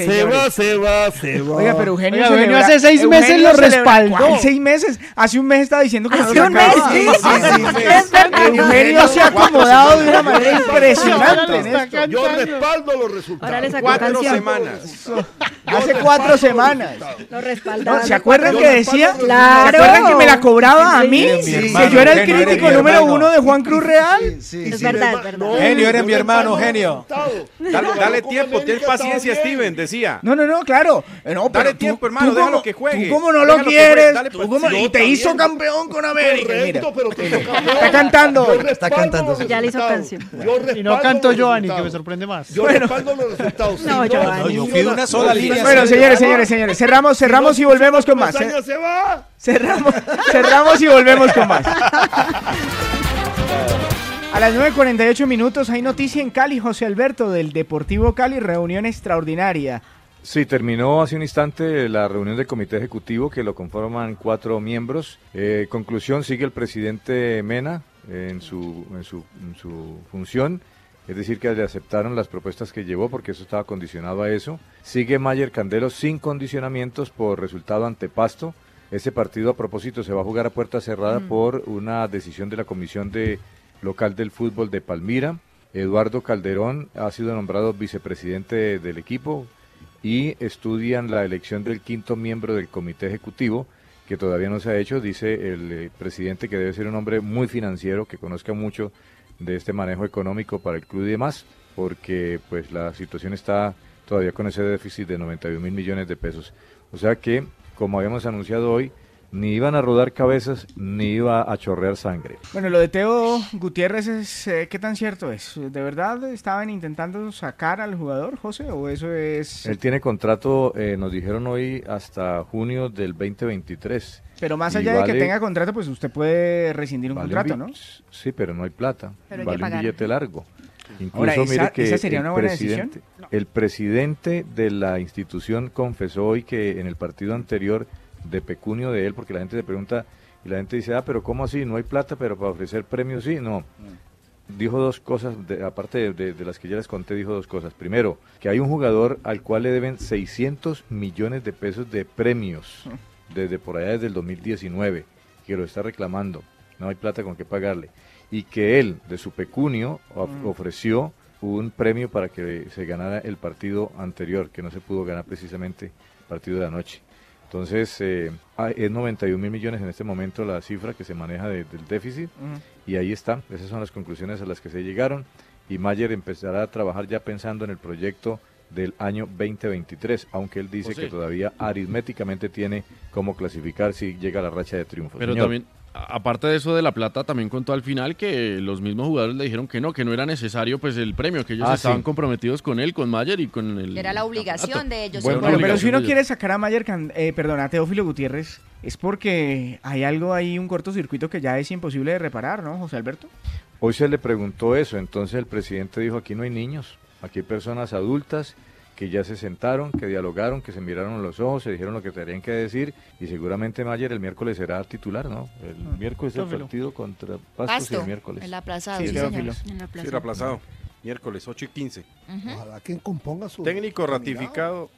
se va, se va. Oiga, pero Eugenio, Oiga, Eugenio hace seis meses lo respaldó. ¿Cuál? seis meses? Hace un mes estaba diciendo que ¿Hace no un mes, sí, sí, sí, Eugenio se ha acomodado de una manera impresionante. Yo respaldo los resultados. Cuatro semanas. Hace cuatro semanas. Lo respaldaba. ¿Se acuerdan que decía? ¿Se acuerdan que me la cobraba a mí? Que yo era el crítico número uno de Juan Cruz Real. Es verdad, es verdad. Eugenio, eres mi hermano, Eugenio. Dale, dale tiempo, ten paciencia, Steven, decía. No, no, no, claro. Eh, No, Dale tú- tiempo, hermano, tú déjalo como- que juegue. Tú como no lo quieres, dale tú pa- como- Yo y te hizo campeón con América. mira. Correcto, pero te hizo campeón. Está cantando. Está cantando. Ya le hizo canción. Y no canto Giovanni, que me sorprende más. Yo respaldo los resultados. No, yo fui de una sola línea. Bueno, señores, señores, señores, cerramos, cerramos y volvemos con más. Comesaña se va. Cerramos, cerramos y volvemos con más. A las 9.48 minutos hay noticia en Cali, José Alberto, del Deportivo Cali, reunión extraordinaria. Sí, terminó hace un instante la reunión del comité ejecutivo que lo conforman cuatro miembros. Eh, conclusión, sigue el presidente Mena eh, en, su, en, su, en su función, es decir, que le aceptaron las propuestas que llevó porque eso estaba condicionado a eso. Sigue Mayer Candelo sin condicionamientos por resultado ante Pasto. Ese partido a propósito se va a jugar a puerta cerrada Mm. por una decisión de la Comisión de Local del Fútbol de Palmira. Eduardo Calderón ha sido nombrado vicepresidente del equipo y estudian la elección del quinto miembro del comité ejecutivo, que todavía no se ha hecho. Dice el eh, presidente que debe ser un hombre muy financiero, que conozca mucho de este manejo económico para el club y demás, porque pues la situación está todavía con ese déficit de 91 mil millones de pesos. O sea que, como habíamos anunciado hoy, ni iban a rodar cabezas ni iba a chorrear sangre. Bueno, lo de Teo Gutiérrez, es, eh, ¿qué tan cierto es? ¿De verdad estaban intentando sacar al jugador, José? ¿O eso es...? Él tiene contrato, eh, nos dijeron hoy, hasta junio del 2023. Pero más allá de que tenga contrato, pues usted puede rescindir un vale contrato, ¿no? Sí, pero no hay plata. Pero hay vale un billete largo. Incluso Ahora, ¿esa- mire que esa sería el una buena presidente, decisión? el presidente de la institución confesó hoy que en el partido anterior de pecunio de él, porque la gente se pregunta y la gente dice, ah, pero ¿cómo así? No hay plata, pero para ofrecer premios sí, no. Dijo dos cosas, de- aparte de, de- de las que ya les conté, dijo dos cosas. Primero, que hay un jugador al cual le deben 600 millones de pesos de premios desde por allá desde el 2019, que lo está reclamando. No hay plata con qué pagarle. Y que él, de su pecunio, of- Mm. ofreció un premio para que se ganara el partido anterior, que no se pudo ganar precisamente el partido de anoche. Entonces, eh, ah, es 91 mil millones en este momento la cifra que se maneja de- del déficit. Y ahí está, esas son las conclusiones a las que se llegaron. Y Mayer empezará a trabajar ya pensando en el proyecto del año 2023, aunque él dice que todavía aritméticamente tiene cómo clasificar si llega a la racha de triunfo. Pero Señor. también, aparte de eso de la plata, también contó al final que los mismos jugadores le dijeron que no, que no era necesario pues el premio, que ellos Ah, estaban sí. comprometidos con él, con Mayer y con el... Era la obligación de ellos. Bueno, una pero, pero si uno quiere sacar a Mayer, eh, perdón, a Teófilo Gutiérrez, es porque hay algo ahí, un cortocircuito que ya es imposible de reparar, ¿no, José Alberto? Hoy se le preguntó eso, entonces el presidente dijo, aquí no hay niños, aquí hay personas adultas que ya se sentaron, que dialogaron, que se miraron los ojos, se dijeron lo que tenían que decir y seguramente Mayer el miércoles será titular, ¿no? El Ah, miércoles el partido contra Pastos y Pasto, el miércoles. el aplazado, Sí, sí, señor. El Sí, el aplazado. Miércoles 8 y 15. Ojalá quien componga su. Técnico ratificado.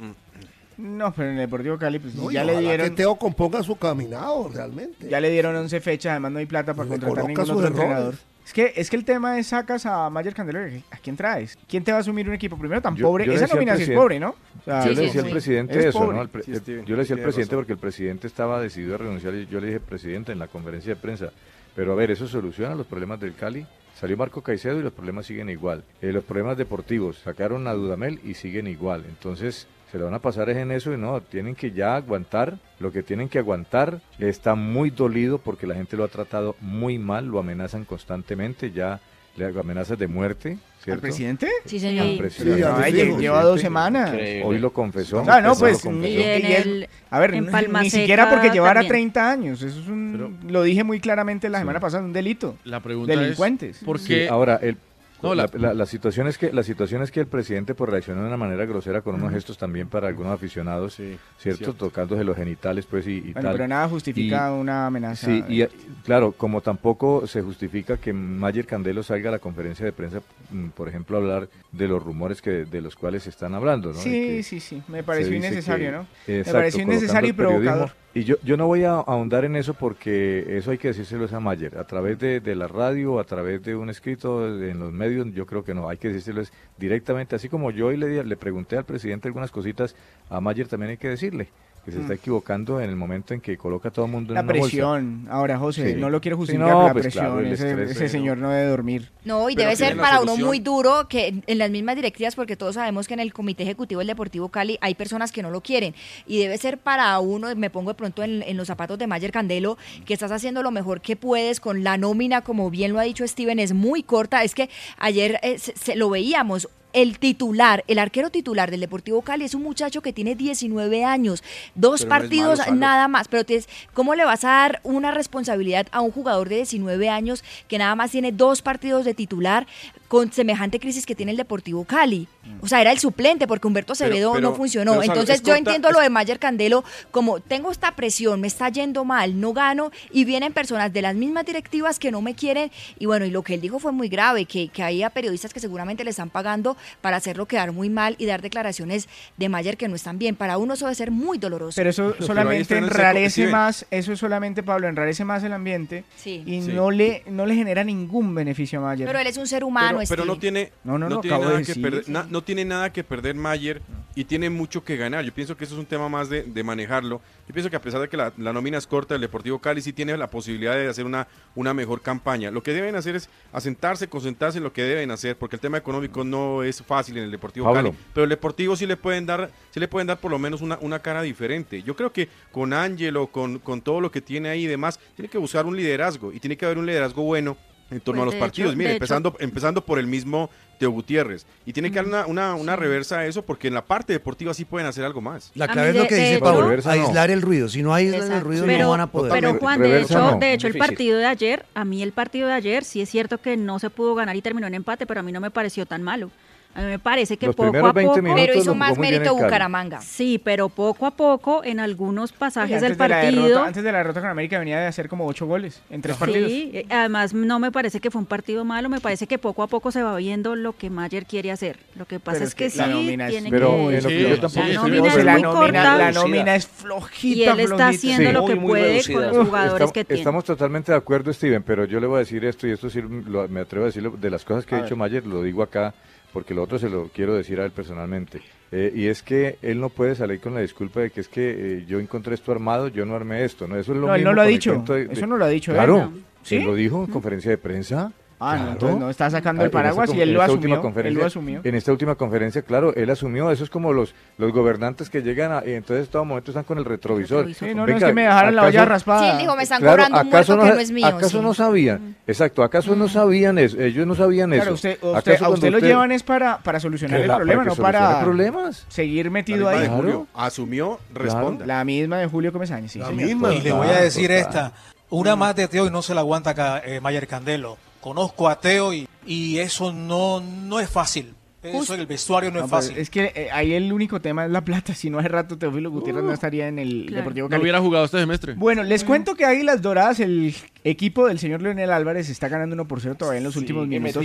No, pero en el Deportivo Cali, pues No, y ya le dieron... que Teo componga su caminado, realmente. Ya le dieron 11 fechas, además no hay plata para contratar Reconozca ningún otro errores. entrenador. Es que, es que el tema es sacas a Mayer Candelario, ¿a quién traes? ¿Quién te va a asumir un equipo primero tan Yo- pobre? yo Esa sí es pobre, ¿no? O sea, yo sí, le decía sí. al presidente Es eso, pobre. ¿no? Al pre- Sí, Steven, yo le decía al presidente razón. porque el presidente estaba decidido a renunciar y yo le dije, presidente, en la conferencia de prensa, pero a ver, eso soluciona los problemas del Cali. Salió Marco Caicedo y los problemas siguen igual. Eh, los problemas deportivos, sacaron a Dudamel y siguen igual. Entonces, se le van a pasar es en eso y no, tienen que ya aguantar lo que tienen que aguantar. Está muy dolido porque la gente lo ha tratado muy mal, lo amenazan constantemente, ya le hago amenazas de muerte. ¿cierto? ¿Al presidente? Sí, señor. Al presidente. Sí, lle- lleva dos semanas. Hoy lo confesó. Ah, no, Hoy lo pues. confesó. y- él- a ver, en ni- ni siquiera porque llevara también. 30 años. Eso es un. lo dije muy claramente la semana pasada, un delito. La pregunta Delincuentes. es, ¿por Sí, qué? ahora, el, No, la, la- la- la situación es que la situación es que el presidente pues reaccionó de una manera grosera con unos gestos también para algunos aficionados, cierto, cierto. tocándose los genitales pues y, y Bueno, tal. pero nada justifica una amenaza. Sí, y eh, claro, como tampoco se justifica que Mayer Candelo salga a la conferencia de prensa, mm, por ejemplo, a hablar de los rumores que de los cuales se están hablando, Sí, que sí, sí. Me pareció innecesario, que- ¿no? Me Exacto, pareció colocando innecesario y provocador. Y yo, yo no voy a ahondar en eso porque eso hay que decírselo a Mayer. A través de, de la radio, a través de un escrito en los medios, yo creo que no. Hay que decírselo directamente. Así como yo hoy le, le pregunté al presidente algunas cositas, a Mayer también hay que decirle. Que se está equivocando en el momento en que coloca a todo el mundo en La una bolsa. presión. Ahora, José, Sí. no lo quiero Sí, justificar, no, pero la pues presión. claro, ese estrés, ese pero- señor no debe dormir. No, y Pero debe ser para uno muy duro que en- en las mismas directivas, porque todos sabemos que en el Comité Ejecutivo del Deportivo Cali hay personas que no lo quieren. Y debe ser para uno, me pongo de pronto en, en los zapatos de Mayer Candelo, que estás haciendo lo mejor que puedes con la nómina, como bien lo ha dicho Steven, es muy corta. Es que ayer eh, se- se lo veíamos. El titular, el arquero titular del Deportivo Cali es un muchacho que tiene 19 años, dos Pero no es partidos, malo, nada más. Pero te- ¿cómo le vas a dar una responsabilidad a un jugador de 19 años que nada más tiene dos partidos de titular con semejante crisis que tiene el Deportivo Cali? O sea, era el suplente porque Humberto Acevedo pero- no funcionó. pero, Entonces es yo corta- entiendo lo de Mayer Candelo como tengo esta presión, me está yendo mal, no gano y vienen personas de las mismas directivas que no me quieren y bueno, y lo que él dijo fue muy grave, que, que hay a periodistas que seguramente le están pagando para hacerlo quedar muy mal y dar declaraciones de Mayer que no están bien. Para uno eso debe ser muy doloroso. Pero eso solamente enrarece más, eso es solamente, Pablo, enrarece más el ambiente Sí. y Sí. no le no le genera ningún beneficio a Mayer. Pero él es un ser humano, pero, pero no tiene No, no, no, tiene nada de que perder na- no tiene nada que perder Mayer y tiene mucho que ganar. Yo pienso que eso es un tema más de, de manejarlo. Yo pienso que a pesar de que la, la nómina es corta el Deportivo Cali sí tiene la posibilidad de hacer una una mejor campaña. Lo que deben hacer es asentarse concentrarse en lo que deben hacer porque el tema económico no es fácil en el Deportivo Pablo. Cali. Pero el Deportivo sí le pueden dar sí le pueden dar por lo menos una, una cara diferente. Yo creo que con Ángelo con, con todo lo que tiene ahí y demás tiene que buscar un liderazgo y tiene que haber un liderazgo bueno en torno Pues, a los partidos hecho- mire hecho- empezando empezando por el mismo Teo Gutiérrez. Y tiene que dar una, una, una reversa a eso porque en la parte deportiva sí pueden hacer algo más. La clave es lo que dice Pablo, no. aislar el ruido. Si no aíslan el ruido Pero, no van a poder. pero Juan, de hecho, no. de hecho el partido de ayer, a mí el partido de ayer sí es cierto que no se pudo ganar y terminó en empate, pero a mí no me pareció tan malo. A mí me parece que Los poco primeros a 20 poco... Pero hizo más mérito. Bucaramanga. Sí, pero poco a poco en algunos pasajes antes del de la partido... derrota- antes de la derrota con América venía de hacer como ocho goles en tres partidos. Sí, eh, además no me parece que fue un partido malo, me parece que poco a poco se va viendo lo que Mayer quiere hacer. Lo que pasa Pero es es que, que la sí nómina es- tiene Pero que... Sí, sí, la nómina de es la, nómina, corta. la nómina es flojita. Y él está flojita. haciendo Sí. lo que Muy, puede reducida. con los jugadores Estamos, que tiene. estamos totalmente de acuerdo, Steven, pero yo le voy a decir esto y esto sí lo- me atrevo a decirlo de las cosas que A ha dicho. Mayer, lo digo acá porque lo otro se lo quiero decir a él personalmente. Eh, y es que él no puede salir con la disculpa de que es que eh, yo encontré esto armado, yo no armé esto, ¿no? Eso es lo No, él mismo no lo ha dicho. cuento de- de- Eso no lo ha dicho él. Claro, No. ¿Sí? él lo dijo en conferencia de prensa. Ah, no, entonces no está sacando Ah, el en esta paraguas y él lo asumió. Él conferencia- lo asumió. En esta última conferencia, claro, él asumió. Eso es como los, los gobernantes que llegan a, y entonces en todo momento están con el retrovisor. Sí, no, no, es que me dejaron la olla ¿acaso- raspada. Sí, él dijo, me están Claro, cobrando un ¿acaso muerto que no- no es mío. ¿Acaso sí. no sabían? Exacto, ¿acaso no sabían eso? Ellos no sabían eso. Claro, usted, usted- ¿Acaso a usted cuando lo llevan es para, para solucionar el la- problema, para no para problemas. seguir La metido misma de ahí. Claro. Julio asumió, responda. La misma de Julio Comesaña, sí, La misma. Y le voy a decir esta, una más de Teo y no se la aguanta acá, eh, Mayer Candelo. Conozco a Teo y, y eso no, no es fácil. Eso Justo. en el vestuario no, No, es fácil. es que eh, ahí el único tema es la plata. Si no hace rato Teófilo Gutiérrez no estaría en el claro. Deportivo No Cali. hubiera jugado este semestre. Bueno, les cuento que Águilas Doradas, el equipo del señor Leonel Álvarez, está ganando 1 por 0 todavía en los últimos minutos.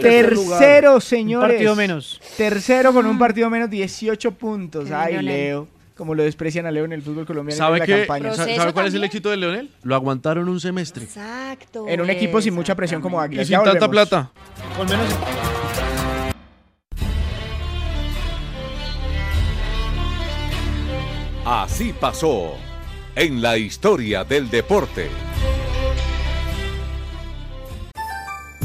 Tercero, señores. partido menos. Tercero con un partido menos, 18 puntos. Ay. Leo. Como lo desprecian a Leo en el fútbol colombiano en ¿Sabe, la qué? campaña. ¿Sabe cuál es el éxito de Leonel? Lo aguantaron un semestre. Exacto. En un equipo sin mucha presión como Y Águilas. sin Ya tanta volvemos. plata. Con menos Así pasó en la historia del deporte.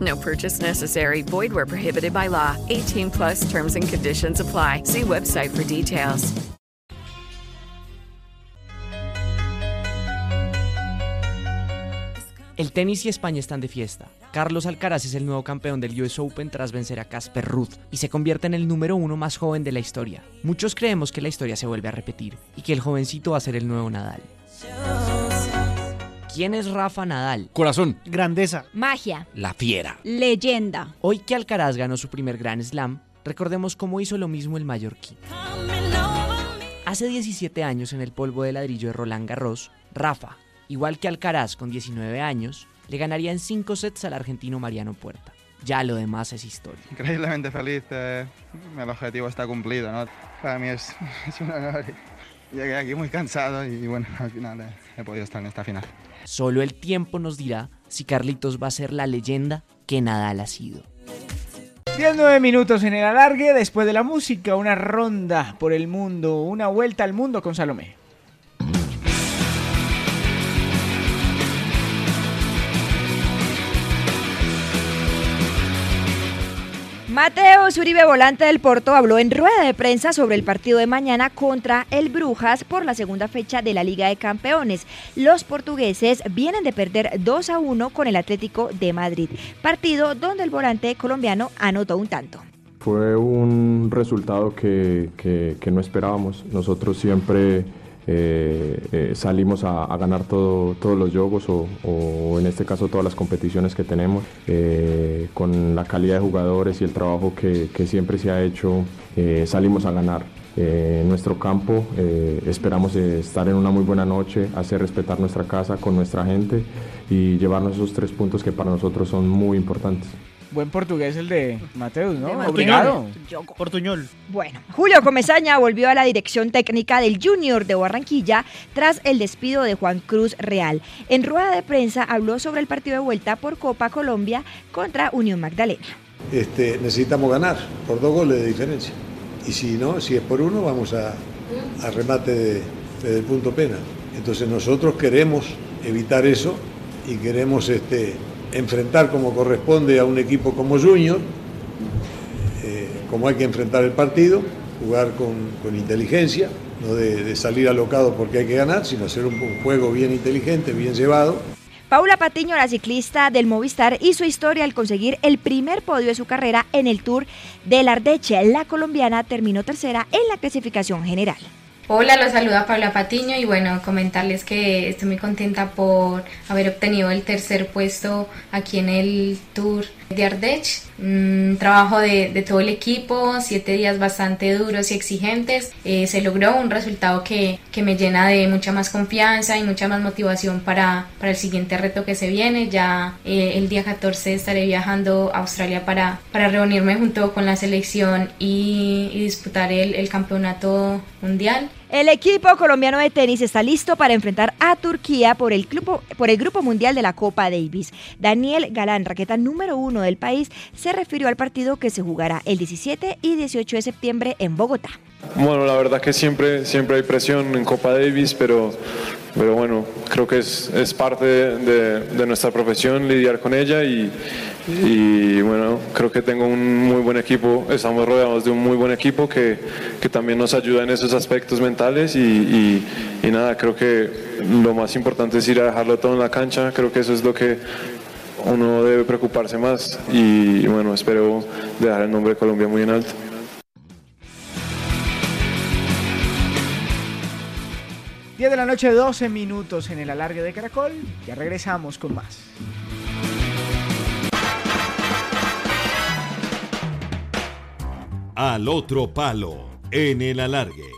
No purchase necessary. Void where prohibited by law. 18 plus terms and conditions apply. See website for details. El tenis y España están de fiesta. Carlos Alcaraz es el nuevo campeón del US Open tras vencer a Casper Ruth y se convierte en el número uno más joven de la historia. Muchos creemos que la historia se vuelve a repetir y que el jovencito va a ser el nuevo Nadal. ¿Quién es Rafa Nadal? Corazón. Grandeza. Magia. La fiera. Leyenda. Hoy que Alcaraz ganó su primer Grand Slam, recordemos cómo hizo lo mismo el mallorquín. Hace 17 años en el polvo de ladrillo de Roland Garros, Rafa, igual que Alcaraz con 19 años, le ganaría en 5 sets al argentino Mariano Puerta. Ya lo demás es historia. Increíblemente feliz, eh, el objetivo está cumplido, ¿no? Para mí es, es un honor. Llegué aquí muy cansado y bueno, al final he, he podido estar en esta final. Solo el tiempo nos dirá si Carlitos va a ser la leyenda que Nadal ha sido. 19 minutos en el alargue, después de la música, una ronda por el mundo, una vuelta al mundo con Salomé. Mateo Uribe, volante del Porto, habló en rueda de prensa sobre el partido de mañana contra el Brujas por la segunda fecha de la Liga de Campeones. Los portugueses vienen de perder 2 a 1 con el Atlético de Madrid, partido donde el volante colombiano anotó un tanto. Fue un resultado que, no esperábamos. Nosotros siempre eh, eh, salimos a, ganar todo- todos los juegos o, en este caso todas las competiciones que tenemos. Eh, con la calidad de jugadores y el trabajo que, que siempre se ha hecho, salimos a ganar. En nuestro campo esperamos estar en una muy buena noche, hacer respetar nuestra casa con nuestra gente y llevarnos esos tres puntos que para nosotros son muy importantes. Buen portugués el de Mateus, ¿no? Mateus. Obrigado. Portuñol. Bueno, Julio Comesaña volvió a la dirección técnica del Junior de Barranquilla tras el despido de Juan Cruz Real. En rueda de prensa habló sobre el partido de vuelta por Copa Colombia contra Unión Magdalena. Este, necesitamos ganar por dos goles de diferencia. Y si no, si es por uno, vamos a, a remate de, desde el punto pena. Entonces nosotros queremos evitar eso y queremos este, enfrentar como corresponde a un equipo como Junior, eh, como hay que enfrentar el partido, jugar con, con inteligencia, no de, de salir alocado porque hay que ganar, sino hacer un, juego bien inteligente, bien llevado. Paula Patiño, la ciclista del Movistar, hizo historia al conseguir el primer podio de su carrera en el Tour del Ardeche. La colombiana terminó tercera en la clasificación general. Hola, los saluda Paula Patiño y bueno, comentarles que estoy muy contenta por haber obtenido el tercer puesto aquí en el Tour de Ardèche. Un trabajo de, todo el equipo, siete días bastante duros y exigentes. Eh, se logró un resultado que, que me llena de mucha más confianza y mucha más motivación para, para el siguiente reto que se viene. Ya eh, el día 14 estaré viajando a Australia para, para reunirme junto con la selección y, disputar el campeonato mundial. El equipo colombiano de tenis está listo para enfrentar a Turquía por el, grupo, por el Grupo Mundial de la Copa Davis. Daniel Galán, raqueta número uno del país, se refirió al partido que se jugará el 17 y 18 de septiembre en Bogotá. Bueno, la verdad que siempre, siempre hay presión en Copa Davis, pero, pero bueno, creo que es, es parte de, nuestra profesión lidiar con ella y, bueno, creo que tengo un muy buen equipo, estamos rodeados de un muy buen equipo que, que también nos ayuda en esos aspectos mentales y nada, creo que lo más importante es ir a dejarlo todo en la cancha, creo que eso es lo que uno debe preocuparse más y bueno, espero dejar el nombre de Colombia muy en alto. 10 de la noche, 12 minutos en el alargue de Caracol. Ya regresamos con más. Al otro palo, en el alargue.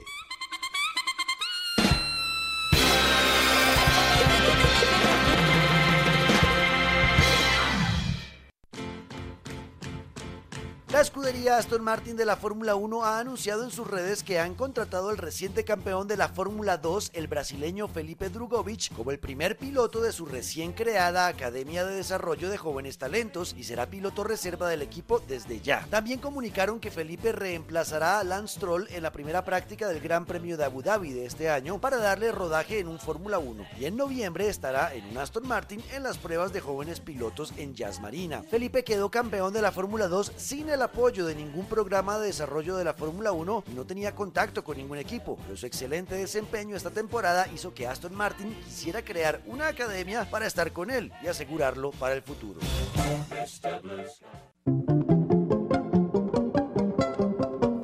Aston Martin de la Fórmula 1 ha anunciado en sus redes que han contratado al reciente campeón de la Fórmula 2, el brasileño Felipe Drugovich, como el primer piloto de su recién creada Academia de Desarrollo de Jóvenes Talentos y será piloto reserva del equipo desde ya. También comunicaron que Felipe reemplazará a Lance Stroll en la primera práctica del Gran Premio de Abu Dhabi de este año para darle rodaje en un Fórmula 1 y en noviembre estará en un Aston Martin en las pruebas de jóvenes pilotos en Jazz Marina. Felipe quedó campeón de la Fórmula 2 sin el apoyo de ningún programa de desarrollo de la Fórmula 1 y no tenía contacto con ningún equipo, pero su excelente desempeño esta temporada hizo que Aston Martin quisiera crear una academia para estar con él y asegurarlo para el futuro.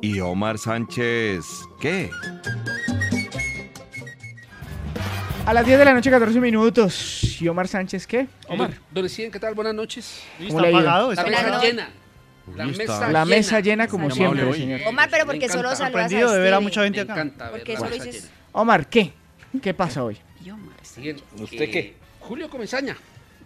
¿Y Omar Sánchez qué? A las 10 de la noche, 14 minutos. ¿Y Omar Sánchez qué? Omar. Don Deciden, ¿qué tal? Buenas noches. ¿Cómo le ha ido? La Está apagado. llena. La mesa está- La mesa llena como siempre, señor. Omar, pero porque solo saludas a Sorprendido de ver a mucha gente acá. encanta ¿Por ver qué la solo mesa dices- llena. Omar, ¿qué? ¿Qué pasa hoy? Siguen. ¿Usted Eh, qué? Julio Comesaña.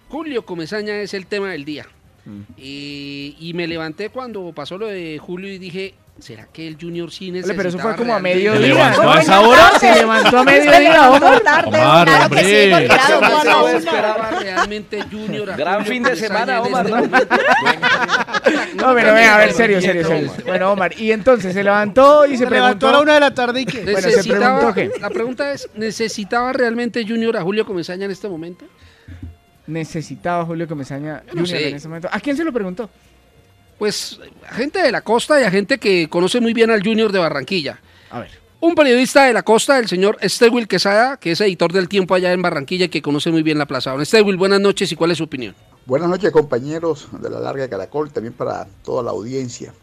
Julio Comesaña es el tema del día. Mm. Y me levanté cuando pasó lo de Julio y dije, ¿será que el Junior necesitaba pero eso fue como a mediodía. levantó ¿no? a esa hora? Se levantó a mediodía, Omar. Omar, Claro hombre. realmente Junior. Gran fin de semana, Omar, este ¿no? pero venga, a ver, serio, serio, serio. Bueno, Omar, y entonces se levantó y se, Se levantó preguntó... a la una de la tarde y qué. Bueno, se Necesitaba- preguntó qué. La pregunta es, ¿necesitaba realmente Junior a Julio Comesaña en este momento? Necesitaba Julio Comesaña Junior en ese momento. ¿A quién se lo preguntó? Pues a gente de la costa y a gente que conoce muy bien al Junior de Barranquilla. A ver. Un periodista de la costa, el señor Stewil Quesada, que es editor del Tiempo allá en Barranquilla y que conoce muy bien la plaza. Don Stewil, buenas noches y cuál es su opinión. Buenas noches compañeros de la larga Caracol, también para toda la audiencia.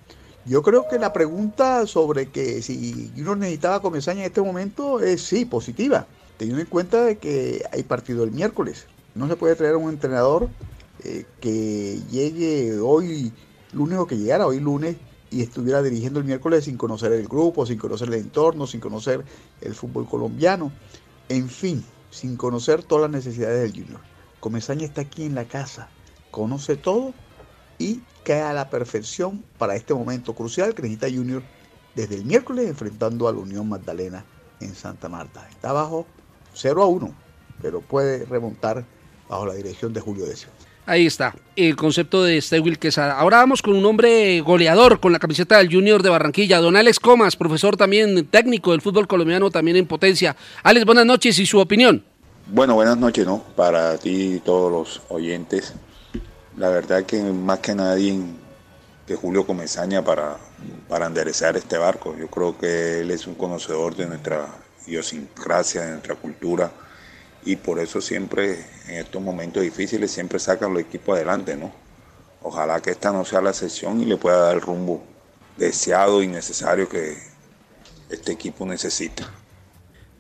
Yo creo que la pregunta sobre que si uno necesitaba Comesaña en este momento es sí, positiva, teniendo en cuenta de que hay partido el miércoles. No se puede traer a un entrenador eh, que llegue hoy, lunes o que llegara hoy lunes y estuviera dirigiendo el miércoles sin conocer el grupo, sin conocer el entorno, sin conocer el fútbol colombiano, en fin, sin conocer todas las necesidades del Junior. Comesaña está aquí en la casa, conoce todo y cae a la perfección para este momento crucial que necesita Junior desde el miércoles enfrentando a la Unión Magdalena en Santa Marta. Está abajo 0 a 1, pero puede remontar bajo la dirección de Julio Decio. Ahí está, el concepto de Stewil Quesada. Ahora vamos con un hombre goleador con la camiseta del Junior de Barranquilla, don Alex Comas, profesor también técnico del fútbol colombiano, también en potencia. Alex, buenas noches y su opinión. Bueno, buenas noches, ¿no? Para ti y todos los oyentes. La verdad que más que nadie que Julio Comesaña para, para enderezar este barco. Yo creo que él es un conocedor de nuestra idiosincrasia, de nuestra cultura y por eso siempre en estos momentos difíciles siempre sacan los equipos adelante, ¿no? Ojalá que esta no sea la sesión y le pueda dar el rumbo deseado y necesario que este equipo necesita.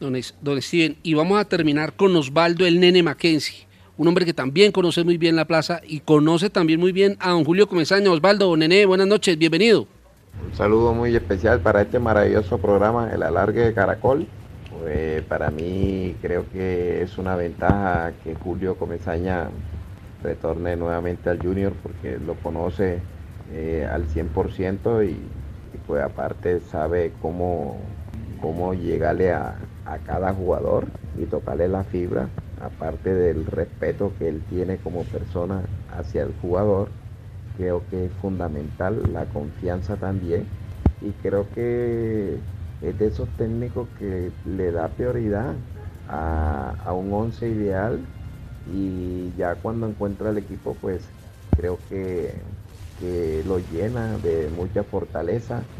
Don, Es- don Steven, y vamos a terminar con Osvaldo el Nene Mackenzie, un hombre que también conoce muy bien la plaza y conoce también muy bien a don Julio Comesaña. Osvaldo, Nene, buenas noches, bienvenido. Un saludo muy especial para este maravilloso programa, El Alargue de Caracol. Pues, para mí creo que es una ventaja que Julio Comesaña retorne nuevamente al Junior porque lo conoce eh, al 100% y, y pues aparte sabe cómo, cómo llegarle a, a cada jugador y tocarle la fibra, aparte del respeto que él tiene como persona hacia el jugador creo que es fundamental la confianza también. Y creo que es de esos técnicos que le da prioridad a, un once ideal y ya cuando encuentra el equipo pues creo que, que lo llena de mucha fortaleza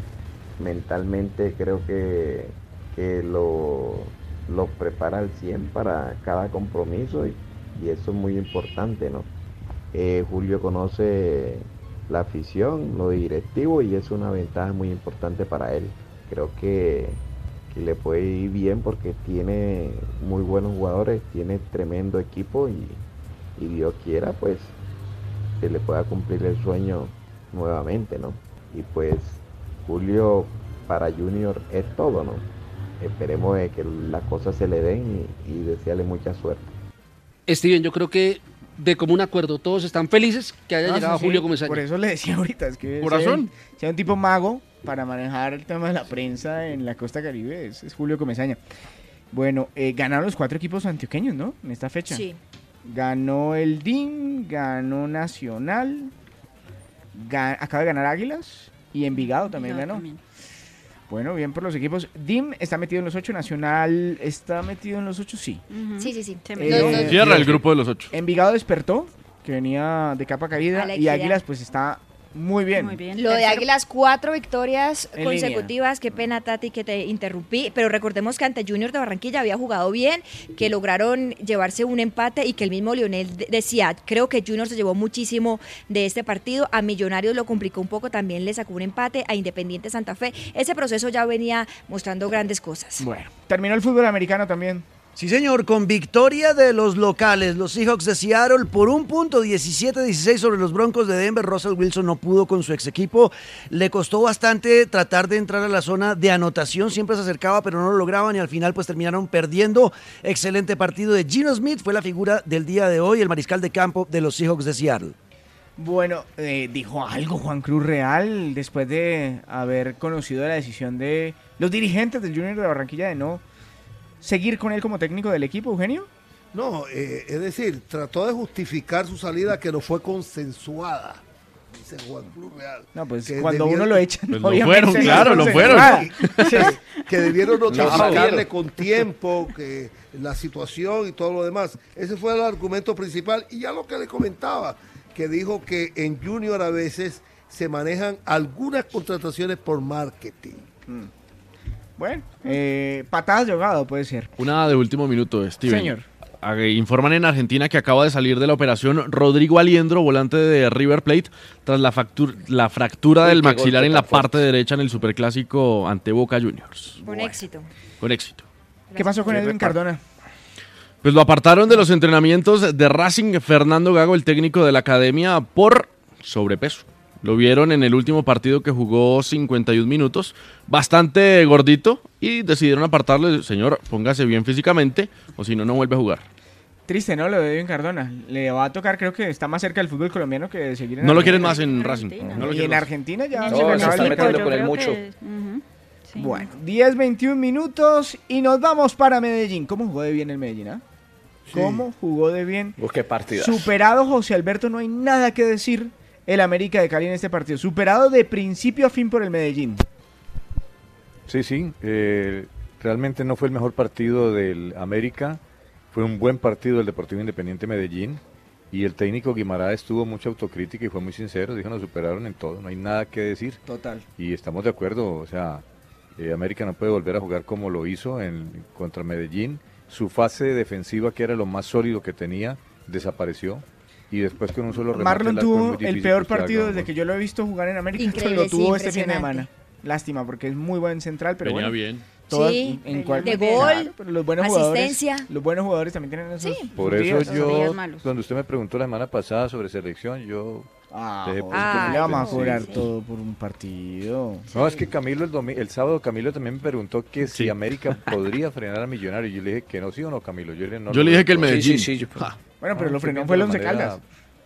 mentalmente creo que, que lo, lo prepara al 100 para cada compromiso y, y eso es muy importante ¿no? Eh, Julio conoce la afición, lo directivo y es una ventaja muy importante para él. Creo que, que le puede ir bien porque tiene muy buenos jugadores, tiene tremendo equipo y, y Dios quiera pues que le pueda cumplir el sueño nuevamente, ¿no? Y pues Julio para Junior es todo, ¿no? Esperemos de que las cosas se le den y, y desearle mucha suerte. Steven, yo creo que de común acuerdo todos están felices que haya No, llegado sí, Julio Comesaña. Por eso le decía ahorita, es que Corazón. sea un tipo mago para manejar el tema de la prensa en la costa caribe, es, es Julio Comesaña. Bueno, eh, ganaron los cuatro equipos antioqueños, ¿no? En esta fecha. Sí. Ganó el DIM, ganó Nacional, acaba de ganar Águilas y Envigado también Envigado ganó. también. Bueno, bien por los equipos. DIM está metido en los ocho, Nacional está metido en los ocho, sí. Sí, sí, sí. Eh, Cierra el grupo de los ocho. Envigado despertó, que venía de capa caída, y. Águilas pues está Muy bien. Muy bien. Lo de. Águilas, cuatro victorias En consecutivas. Qué pena, Tati, que te interrumpí. Pero recordemos que ante Junior de Barranquilla había jugado bien, que lograron llevarse un empate y que el mismo Lionel de- decía, creo que Junior se llevó muchísimo de este partido. A Millonarios lo complicó un poco, también le sacó un empate. A Independiente Santa Fe. Ese proceso ya venía mostrando grandes cosas. Bueno, terminó el fútbol americano también. Sí, señor, con victoria de los locales, los Seahawks de Seattle por un punto 17-16 sobre los Broncos de Denver. Russell Wilson no pudo con su ex equipo. Le costó bastante tratar de entrar a la zona de anotación. Siempre se acercaba, pero no lo lograban y al final pues terminaron perdiendo. Excelente partido de Gino Smith. Fue la figura del día de hoy, el mariscal de campo de los Seahawks de Seattle. Bueno, eh, dijo algo Juan Cruz Real después de haber conocido la decisión de los dirigentes del Junior de Barranquilla de no seguir con él como técnico del equipo, Eugenio. No, eh, es decir, trató de justificar su salida que no fue consensuada. Dice Juan Cruz Real. No, pues Que cuando debieron- uno lo echan, Pues lo obviamente fueron, no claro, lo consensuada. que, que debieron sabieron. con tiempo que la situación y todo lo demás. Ese fue el argumento principal. Y ya lo que le comentaba, que dijo que en Junior a veces se manejan algunas contrataciones por marketing. Bueno, eh, patadas de ahogado puede ser. Una de último minuto, Steven. Señor. Ah, Informan en Argentina que acaba de salir de la operación Rodrigo Aliendro, volante de River Plate, tras la, factur- la fractura Uy, del maxilar en la fuerte. parte derecha en el superclásico ante Boca Juniors. Con éxito. Con éxito. ¿Qué pasó con Edwin Cardona? Pues lo apartaron de los entrenamientos de Racing Fernando Gago, el técnico de la academia, por sobrepeso. Lo vieron en el último partido que jugó 51 minutos, bastante gordito, y decidieron apartarle, señor, póngase bien físicamente, o si no, no vuelve a jugar. Triste, ¿no? Lo de Edwin Cardona. Le va a tocar, creo que está más cerca del fútbol colombiano que de seguir en No lo quieren más en Racing. No lo y en más. Argentina ya No, se se el metiendo con él mucho. que- ujú, sí. Bueno, 10, 21 minutos y nos vamos para Medellín. ¿Cómo jugó de bien el Medellín, ah? ¿Cómo jugó de bien? Uf, qué partida. Superado José Alberto, no hay nada que decir el América de Cali en este partido. Superado de principio a fin por el Medellín. Sí, sí. eh, realmente no fue el mejor partido del América. Fue un buen partido del Deportivo Independiente Medellín. Y el técnico Guimaraes tuvo mucha autocrítica y fue muy sincero. Dijo, nos superaron en todo. No hay nada que decir. Total. Y estamos de acuerdo. O sea, eh, América no puede volver a jugar como lo hizo en, contra Medellín. Su fase defensiva, que era lo más sólido que tenía, desapareció. Y después con un solo remate Marlon tuvo el peor partido desde que yo lo he visto jugar en América. Increíble, lo tuvo sí, este fin de semana. Lástima, porque es muy buen central, pero Venía bueno. bien. todas- Sí, en cual- de Claro, gol, pero los buenos asistencia. Jugadores, los buenos jugadores también tienen esos Por sus eso días. yo, cuando usted me preguntó la semana pasada sobre selección, yo Ah, dejé joder, punto ¿cómo en le vamos a cobrar Sí. todo por un partido? No, es que Camilo el, domi- el sábado Camilo también me preguntó que si América podría frenar a Millonarios. Yo le dije que no, sí o no, Camilo. Yo le dije, no, Yo no le lo dije que el. Medellín. Sí, sí, sí, yo-. Bueno, pero No, lo frenó fue el Once Caldas.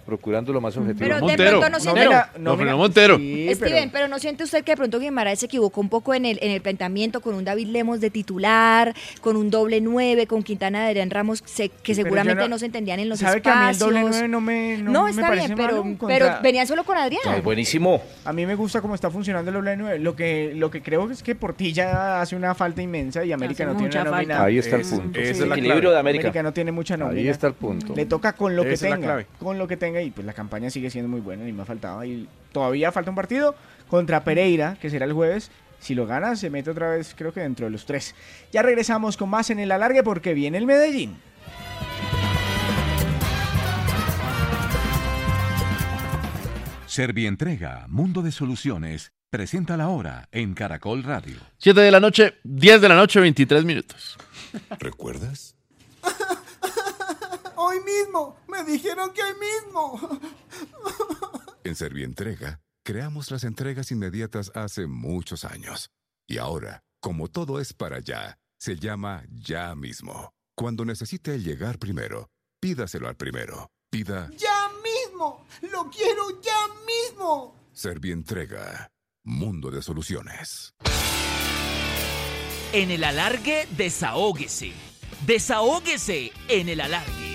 Procurando lo más objetivo. Pero de Montero. pronto no siente- Montero. Sí, Steven, pero... no siente usted que de pronto Guimaraes se equivocó un poco en el, en el planteamiento con un David Lemos de titular, con un doble nueve, con Quintana de Adrián Ramos, se- que seguramente no- no, se entendían en los ¿Sabe que a mí el espacios. doble nueve no me, no, me está bien, pero, malo pero contra- venían solo con Adrián. buenísimo. A mí me gusta cómo está funcionando el doble nueve. Lo que, lo que creo es que Portilla hace una falta inmensa y América Hace no tiene mucha una nómina. Ahí está el punto. es sí. la Equilibrio de América. no tiene mucha nómina. Ahí está el punto. Le toca con lo que tenga. Con lo que tenga y pues la campaña sigue siendo muy buena, ni me ha faltado. Y todavía falta un partido contra Pereira, que será el jueves. Si lo gana, se mete otra vez, creo que dentro de los tres. Ya regresamos con más en el alargue porque viene el Medellín. Servientrega, Mundo de Soluciones, presenta la hora en Caracol Radio. 7 de la noche, 10 de la noche, 23 minutos. ¿Recuerdas? Mismo, me dijeron que hoy mismo. En Servientrega, creamos las entregas inmediatas hace muchos años. Y ahora, como todo es para ya, se llama ya mismo. Cuando necesite llegar primero, pídaselo al primero. Pida Ya mismo, lo quiero ya mismo. Servientrega, Mundo de Soluciones. En el alargue, desahóguese. Desahóguese en el alargue.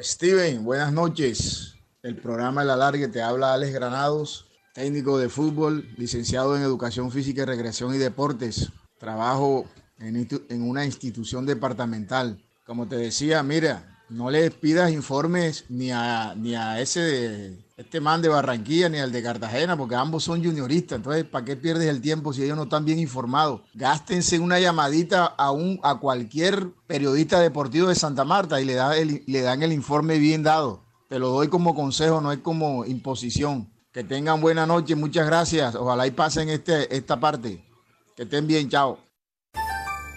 Steven, buenas noches. El programa El Alargue te habla Alex Granados, técnico de fútbol, licenciado en Educación Física y Recreación y Deportes. Trabajo en, en una institución departamental. Como te decía, mira, No le pidas informes ni a, ni a ese de este man de Barranquilla ni al de Cartagena, porque ambos son junioristas. Entonces, ¿para qué pierdes el tiempo si ellos no están bien informados? Gástense una llamadita a, un, a cualquier periodista deportivo de Santa Marta y le, da el- le dan el informe bien dado. Te lo doy como consejo, no es como imposición. Que tengan buena noche, muchas gracias. Ojalá y pasen este, esta parte. Que estén bien, chao.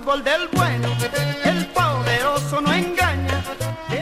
Fútbol del bueno, el poderoso no engaña.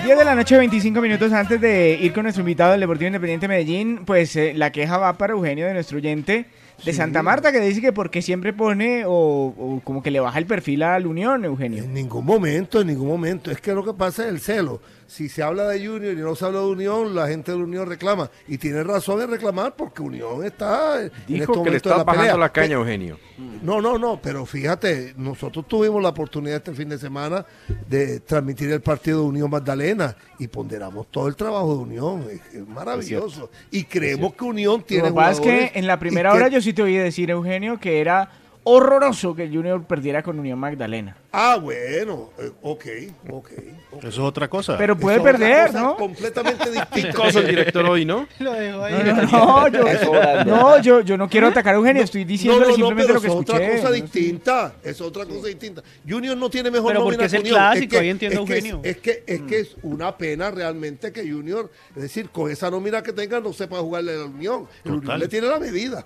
10 de la noche, 25 minutos antes de ir con nuestro invitado del Deportivo Independiente Medellín, pues eh, la queja va para Eugenio de nuestro oyente de Sí. Santa Marta que dice que porque siempre pone o, o como que le baja el perfil a la Unión, Eugenio. En ningún momento, en ningún momento. Es que lo que pasa es el celo. Si se habla de Junior y no se habla de Unión, la gente de Unión reclama. Y tiene razón en reclamar porque Unión está. en Dijo este que le de estaba bajando pelea. la caña, Eugenio. No, no, no, pero fíjate, nosotros tuvimos la oportunidad este fin de semana de transmitir el partido de Unión Magdalena y ponderamos todo el trabajo de Unión. Es, es maravilloso. Y creemos que Unión tiene Lo que pasa es que en la primera que- hora yo sí te oí decir, Eugenio, que era horroroso que el Junior perdiera con Unión Magdalena. Ah, bueno, eh, ok, ok. Eso es otra cosa. Pero puede Es perder, ¿no? Completamente distinta. El director hoy, ¿no? Lo dejo ahí. No, no, yo, no, yo, yo no quiero atacar a Eugenio, estoy No, diciéndole no, no, simplemente pero lo que es escuché. otra cosa distinta. Es otra cosa distinta. Junior no tiene mejor Pero nómina porque es el clásico, que- ahí entiendo, es que es- Eugenio. Es que, es que es una pena realmente que Junior, es decir, con esa nómina que tenga, no sepa jugarle a la Unión. El Unión le tiene la medida.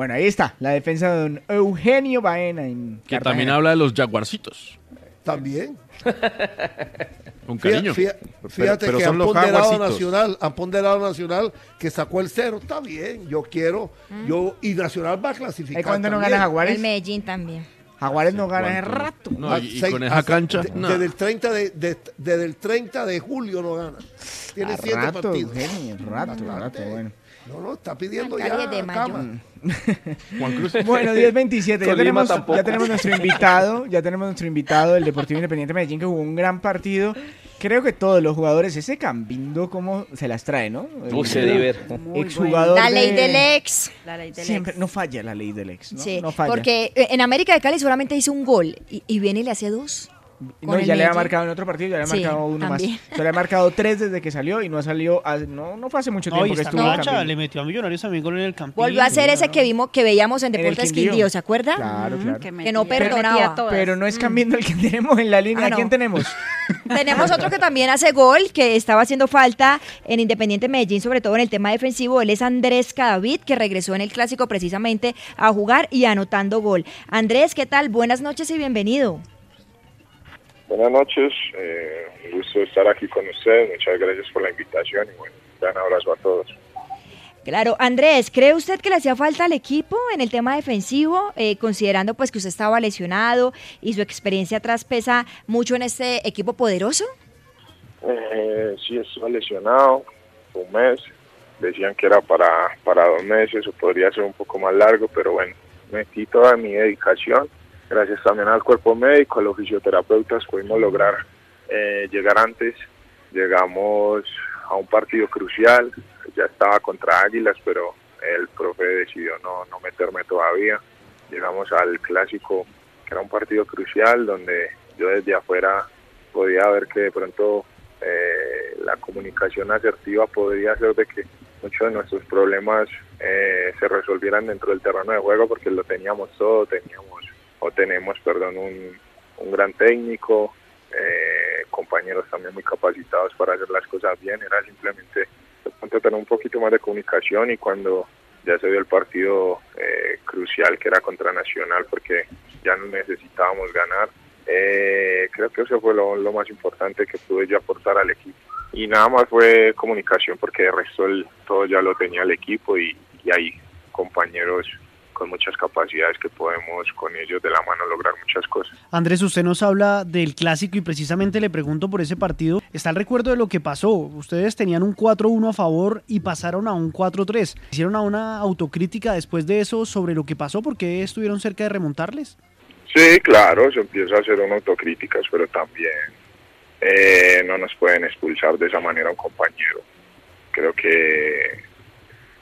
Bueno, ahí está, la defensa de don Eugenio Baena en Que Cartagena. también habla de los jaguarcitos. También. Con cariño. fía- Fíjate pero que son han ponderado. Nacional, han ponderado a Nacional que sacó el cero. Está bien, yo quiero. yo Y Nacional va a clasificar. ¿Y cuándo no gana Jaguares? El Medellín también. Jaguares no gana ¿Cuánto? rato. No, Ah, y, y seis- con esa hasta- cancha. de- no. Desde el 30 de, de- desde el 30 de julio no gana. Tiene A siete rato, partidos. Eugenio, rato, rato, bueno. No, no, está pidiendo Alcalde ya de Mayo. cama. Juan Cruz. Bueno, 10-27. Ya tenemos, tampoco. ya tenemos nuestro invitado. Ya tenemos nuestro invitado del Deportivo Independiente Medellín que jugó un gran partido. Creo que todos los jugadores, ese Cambindo, cómo se las trae, ¿no? Uy, se El divierte. Exjugador. La ley de- del ex. La ley del Siempre, ex. no falla la ley del ex. ¿no? Sí, no falla. porque eh, en América de Cali solamente hizo un gol y, y viene y le hace dos. No, con ya le ha Medellín. marcado en otro partido, ya le ha Sí, marcado uno también. más. Se le ha marcado tres desde que salió y no ha salido, a- no, no fue hace mucho tiempo que estuvo en le metió a Millonarios también gol en el campo. Volvió a hacer ese que vimos que veíamos en En Deportes Quindío. Quindío, ¿se acuerda? Claro, Mm, claro. que, Que no perdonaba. todas. Pero no es cambiando el que tenemos en la línea. Ah, ¿A quién tenemos? Tenemos otro que también hace gol, que estaba haciendo falta en Independiente Medellín, sobre todo en el tema defensivo. Él es Andrés Cadavid, que regresó en el clásico precisamente a jugar y anotando gol. Andrés, ¿qué tal? Buenas noches y bienvenido. Buenas noches, eh, un gusto estar aquí con ustedes, muchas gracias por la invitación y bueno, un gran abrazo a todos. Claro, Andrés, ¿cree usted que le hacía falta al equipo en el tema defensivo, eh, considerando pues que usted estaba lesionado y su experiencia atrás pesa mucho en este equipo poderoso? Eh, sí, estuve lesionado un mes, decían que era para, para dos meses o podría ser un poco más largo, pero bueno, metí toda mi dedicación, gracias también al cuerpo médico, a los fisioterapeutas, pudimos lograr eh, llegar antes, llegamos a un partido crucial, ya estaba contra Águilas, pero el profe decidió no, no meterme todavía. llegamos al clásico, que era un partido crucial, donde yo desde afuera podía ver que de pronto eh, la comunicación asertiva podría hacer de que muchos de nuestros problemas eh, se resolvieran dentro del terreno de juego porque lo teníamos todo, teníamos o tenemos, perdón, un, un gran técnico, eh, compañeros también muy capacitados para hacer las cosas bien, era simplemente tener un poquito más de comunicación y cuando ya se dio el partido eh, crucial que era contra Nacional porque ya no necesitábamos ganar, eh, creo que eso fue lo, lo más importante que pude yo aportar al equipo. Y nada más fue comunicación porque de resto el, todo ya lo tenía el equipo y, y hay compañeros con muchas capacidades que podemos con ellos de la mano lograr muchas cosas. Andrés, usted nos habla del clásico y precisamente le pregunto por ese partido. Está el recuerdo de lo que pasó. Ustedes tenían un 4-1 a favor y pasaron a un 4-3. ¿Hicieron a una autocrítica después de eso sobre lo que pasó? ¿Por qué estuvieron cerca de remontarles? Sí, claro, se empieza a hacer una autocríticas, pero también eh, no nos pueden expulsar de esa manera a un compañero. Creo que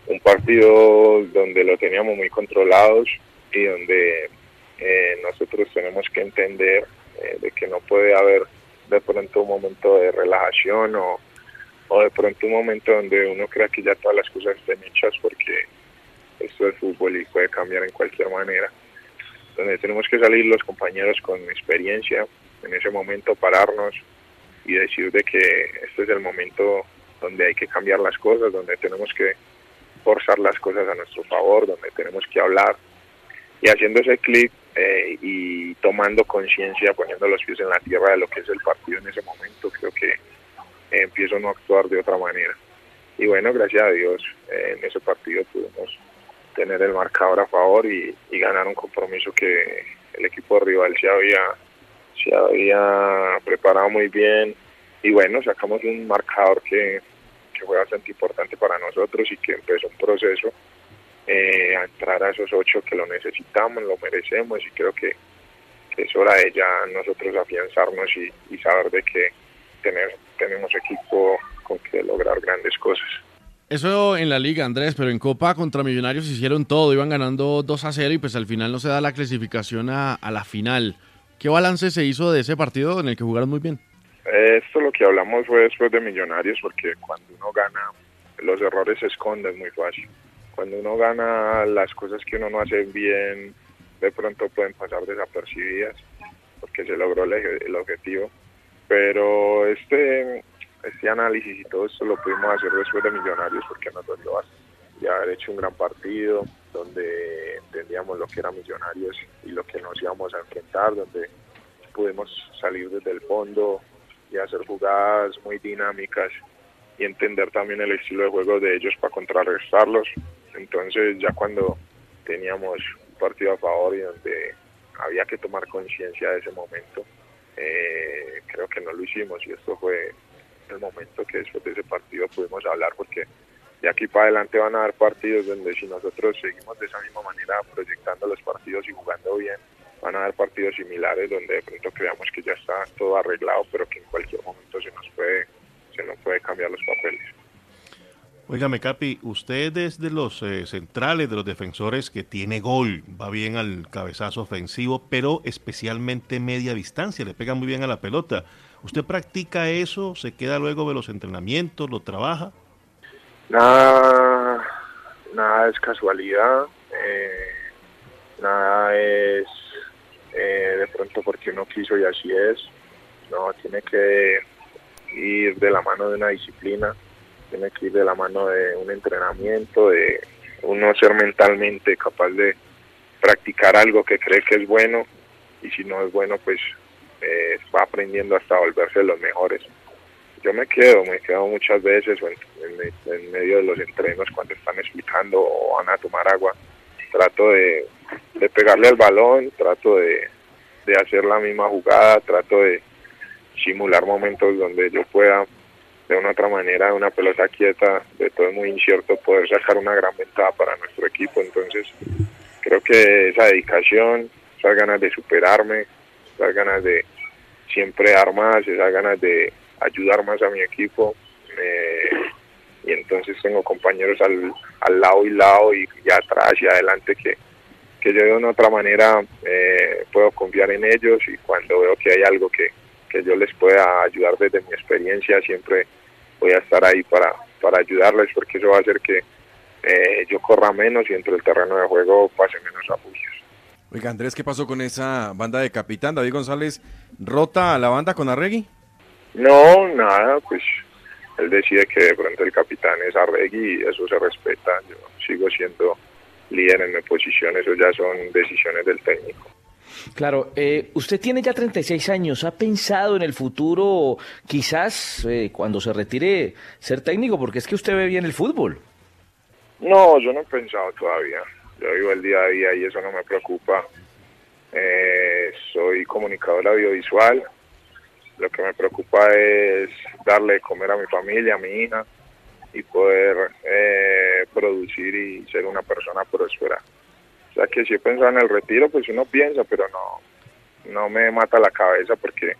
un partido donde lo teníamos muy controlados y donde eh, nosotros tenemos que entender eh, de que no puede haber de pronto un momento de relajación o, o de pronto un momento donde uno crea que ya todas las cosas estén hechas porque esto es fútbol y puede cambiar en cualquier manera. Donde tenemos que salir los compañeros con experiencia, en ese momento pararnos y decir de que este es el momento donde hay que cambiar las cosas, donde tenemos que forzar las cosas a nuestro favor, donde tenemos que hablar y haciendo ese clic eh, y tomando conciencia, poniendo los pies en la tierra de lo que es el partido en ese momento, creo que empiezo a no actuar de otra manera. Y bueno, gracias a Dios, eh, en ese partido pudimos tener el marcador a favor y, y ganar un compromiso que el equipo rival se había, se había preparado muy bien. Y bueno, sacamos un marcador que, que fue bastante importante para nosotros y que empezó un proceso eh, a entrar a esos ocho que lo necesitamos, lo merecemos y creo que, que es hora de ya nosotros afianzarnos y, y saber de que tener, tenemos equipo con que lograr grandes cosas. Eso en la liga, Andrés, pero en Copa contra Millonarios hicieron todo, iban ganando 2 a 0 y pues al final no se da la clasificación a, a la final. ¿Qué balance se hizo de ese partido en el que jugaron muy bien? Esto lo que hablamos fue después de Millonarios, porque cuando uno gana, los errores se esconden muy fácil. Cuando uno gana, las cosas que uno no hace bien, de pronto pueden pasar desapercibidas, porque se logró el, el objetivo. Pero este, este análisis y todo esto lo pudimos hacer después de Millonarios, porque nos dolió. Ya haber hecho un gran partido, donde entendíamos lo que era Millonarios y lo que nos íbamos a enfrentar, donde pudimos salir desde el fondo, y hacer jugadas muy dinámicas y entender también el estilo de juego de ellos para contrarrestarlos. Entonces ya cuando teníamos un partido a favor y donde había que tomar conciencia de ese momento, eh, creo que no lo hicimos y esto fue el momento que después de ese partido pudimos hablar porque de aquí para adelante van a haber partidos donde si nosotros seguimos de esa misma manera proyectando los partidos y jugando bien, van a haber partidos similares donde de pronto creamos que ya está todo arreglado, pero que en cualquier momento se nos puede, se nos puede cambiar los papeles. Óigame, Capi, usted es de los eh, centrales, de los defensores que tiene gol, va bien al cabezazo ofensivo, pero especialmente media distancia, le pega muy bien a la pelota. ¿Usted practica eso? ¿Se queda luego de los entrenamientos? ¿Lo trabaja? Nada, nada es casualidad, eh, nada es eh, de pronto porque uno quiso y así es. No, tiene que ir de la mano de una disciplina, tiene que ir de la mano de un entrenamiento, de uno ser mentalmente capaz de practicar algo que cree que es bueno y si no es bueno pues eh, va aprendiendo hasta volverse los mejores. Yo me quedo, me quedo muchas veces en, en, medio de los entrenos cuando están explicando o van a tomar agua, trato de, de pegarle al balón, trato de, de hacer la misma jugada, trato de simular momentos donde yo pueda de una otra manera, una pelota quieta, de todo es muy incierto, poder sacar una gran ventaja para nuestro equipo. Entonces, creo que esa dedicación, esas ganas de superarme, esas ganas de siempre dar más, esas ganas de ayudar más a mi equipo, eh, y entonces tengo compañeros al, al lado y lado y, y atrás y adelante que, que yo de una otra manera eh, puedo confiar en ellos y cuando veo que hay algo que, que yo les pueda ayudar desde mi experiencia, siempre voy a estar ahí para, para ayudarles porque eso va a hacer que eh, yo corra menos y dentro del terreno de juego pase menos abusos. Oiga, Andrés, ¿qué pasó con esa banda de capitán? David González rota a la banda con Arregui. No, nada, pues él decide que de pronto el capitán es Arregui y eso se respeta. Yo sigo siendo líder en mi posición, eso ya son decisiones del técnico. Claro, eh, usted tiene ya 36 años, ¿ha pensado en el futuro quizás eh, cuando se retire ser técnico? Porque es que usted ve bien el fútbol. No, yo no he pensado todavía. Yo vivo el día a día y eso no me preocupa. Eh, soy comunicador audiovisual. Lo que me preocupa es darle de comer a mi familia, a mi hija y poder eh, producir y ser una persona próspera. O sea que si he pensado en el retiro, pues uno piensa, pero no, no me mata la cabeza porque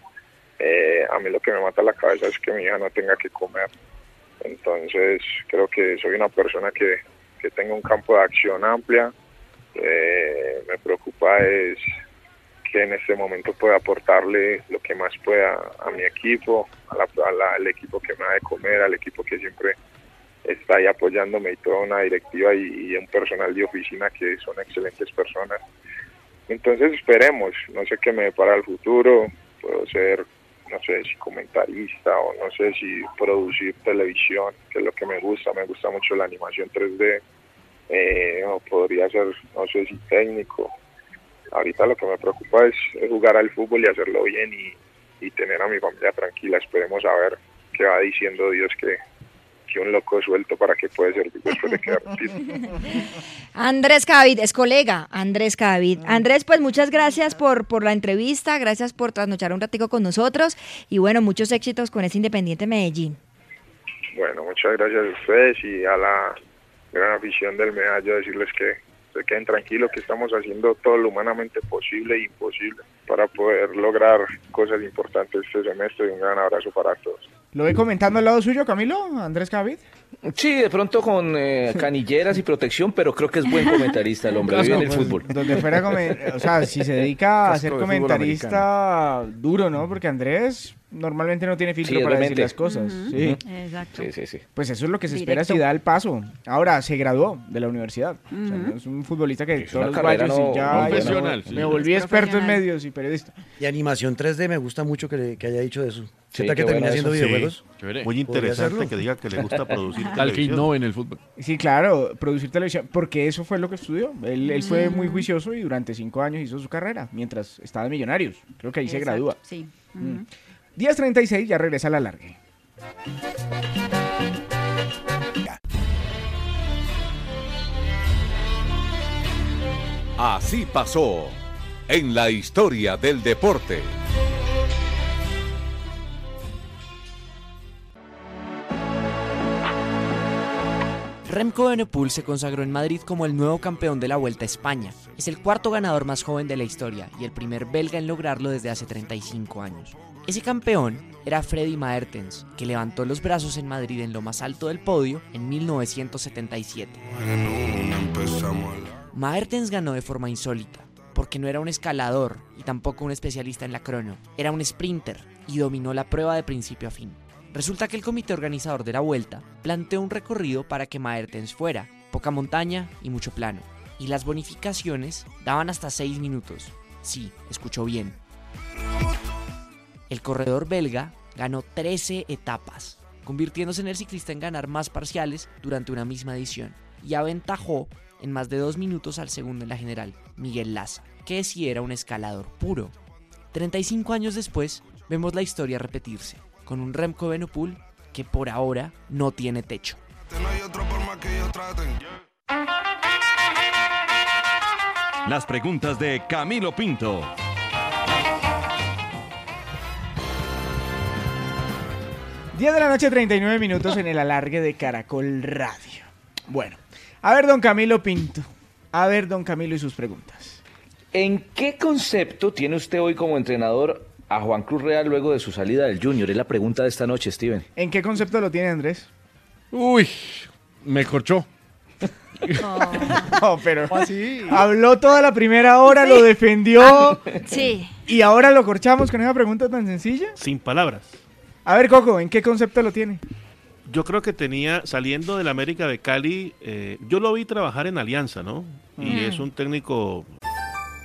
eh, a mí lo que me mata la cabeza es que mi hija no tenga que comer. Entonces creo que soy una persona que, que tenga un campo de acción amplia. Eh, me preocupa es que en este momento pueda aportarle lo que más pueda a mi equipo, a la- al equipo que me da de comer, al equipo que siempre está ahí apoyándome y toda una directiva y, un personal de oficina que son excelentes personas. Entonces esperemos, no sé qué me depara el futuro, puedo ser, no sé si comentarista o no sé si producir televisión, que es lo que me gusta, me gusta mucho la animación 3D, eh, o podría ser, no sé si técnico. Ahorita lo que me preocupa es, es jugar al fútbol y hacerlo bien y, y tener a mi familia tranquila. Esperemos a ver qué va diciendo Dios que, que un loco suelto para que puede servir después de quedar Andrés Cadavid, es colega, Andrés Cadavid. Andrés, pues muchas gracias por, por la entrevista, gracias por trasnochar un ratico con nosotros y bueno, muchos éxitos con ese Independiente Medellín. Bueno, muchas gracias a ustedes y a la gran afición del medallo decirles que se queden tranquilos que estamos haciendo todo lo humanamente posible e imposible para poder lograr cosas importantes este semestre y un gran abrazo para todos. ¿Lo ve comentando al lado suyo, Camilo, Andrés Cavid? Sí, de pronto con eh, canilleras y protección, pero creo que es buen comentarista el hombre, vive en el pues, fútbol. Donde fuera, o sea, si se dedica a ser de comentarista duro, ¿no? Porque Andrés normalmente no tiene filtro Sí, para realmente. decir las cosas. Ujú. Sí. Ujú. Exacto. Sí, sí, sí. Pues eso es lo que se espera Directo. si da el paso. Ahora, se graduó de la universidad. O sea, Ujú. no es un futbolista que Es todos los valles no- y ya, ya me- profesional, me, sí. volví Es experto en profesional. medios y periodista. Y animación 3D, me gusta mucho que, le- que haya dicho eso. Sí, ¿Será que qué termina haciendo videojuegos? Sí. Muy interesante que diga que le gusta producir Al que televisión. innove en el fútbol. Sí, claro, producir televisión, porque eso fue lo que estudió. Él, él fue muy juicioso y durante cinco años hizo su carrera, mientras estaba en Millonarios. Creo que ahí se gradúa. Sí. Mm. Ujú. 10.36, ya regresa a la largue. Así pasó en la historia del deporte. Remco Evenepoel se consagró en Madrid como el nuevo campeón de la Vuelta a España. Es el cuarto ganador más joven de la historia y el primer belga en lograrlo desde hace 35 años. Ese campeón era Freddy Maertens, que levantó los brazos en Madrid en lo más alto del podio en 1977. Maertens ganó de forma insólita, porque no era un escalador y tampoco un especialista en la crono, era un sprinter y dominó la prueba de principio a fin. Resulta que el comité organizador de la vuelta planteó un recorrido para que Maertens fuera, poca montaña y mucho plano, y las bonificaciones daban hasta 6 minutos. Sí, escuchó bien. El corredor belga ganó 13 etapas, convirtiéndose en el ciclista en ganar más parciales durante una misma edición, y aventajó en más de dos minutos al segundo en la general, Miguel Laza, que sí era un escalador puro. 35 años después, vemos la historia repetirse, con un Remco Evenepoel que por ahora no tiene techo. Las preguntas de Camilo Pinto. Diez de la noche, 39 minutos en el alargue de Caracol Radio. Bueno, a ver, don Camilo Pinto. A ver, don Camilo y sus preguntas. ¿En qué concepto tiene usted hoy como entrenador a Juan Cruz Real luego de su salida del Junior? Es la pregunta de esta noche, Steven. ¿En qué concepto lo tiene Andrés? Uy, me corchó. No, pero habló toda la primera hora, lo defendió. Sí. Y ahora lo corchamos con esa pregunta tan sencilla. Sin palabras. A ver, Coco, ¿en qué concepto lo tiene? Yo creo que tenía, saliendo del América de Cali, eh, yo lo vi trabajar en Alianza, ¿no? Y Mm. es un técnico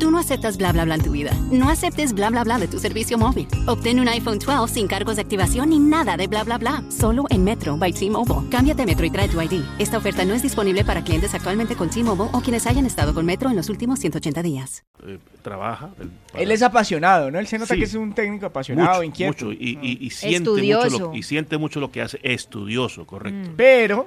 Tú no aceptas bla bla bla en tu vida. No aceptes bla bla bla de tu servicio móvil. Obtén un iPhone 12 sin cargos de activación ni nada de bla bla bla. Solo en Metro by T-Mobile. Cámbiate a Metro y trae tu ID. Esta oferta no es disponible para clientes actualmente con T-Mobile o quienes hayan estado con Metro en los últimos 180 días. eh, trabaja. él- Él es apasionado, ¿no? Él se nota Sí. que es un técnico apasionado, mucho, inquieto. mucho, y, y- y siente Estudioso. mucho lo, y siente mucho lo que hace, estudioso, correcto. Pero,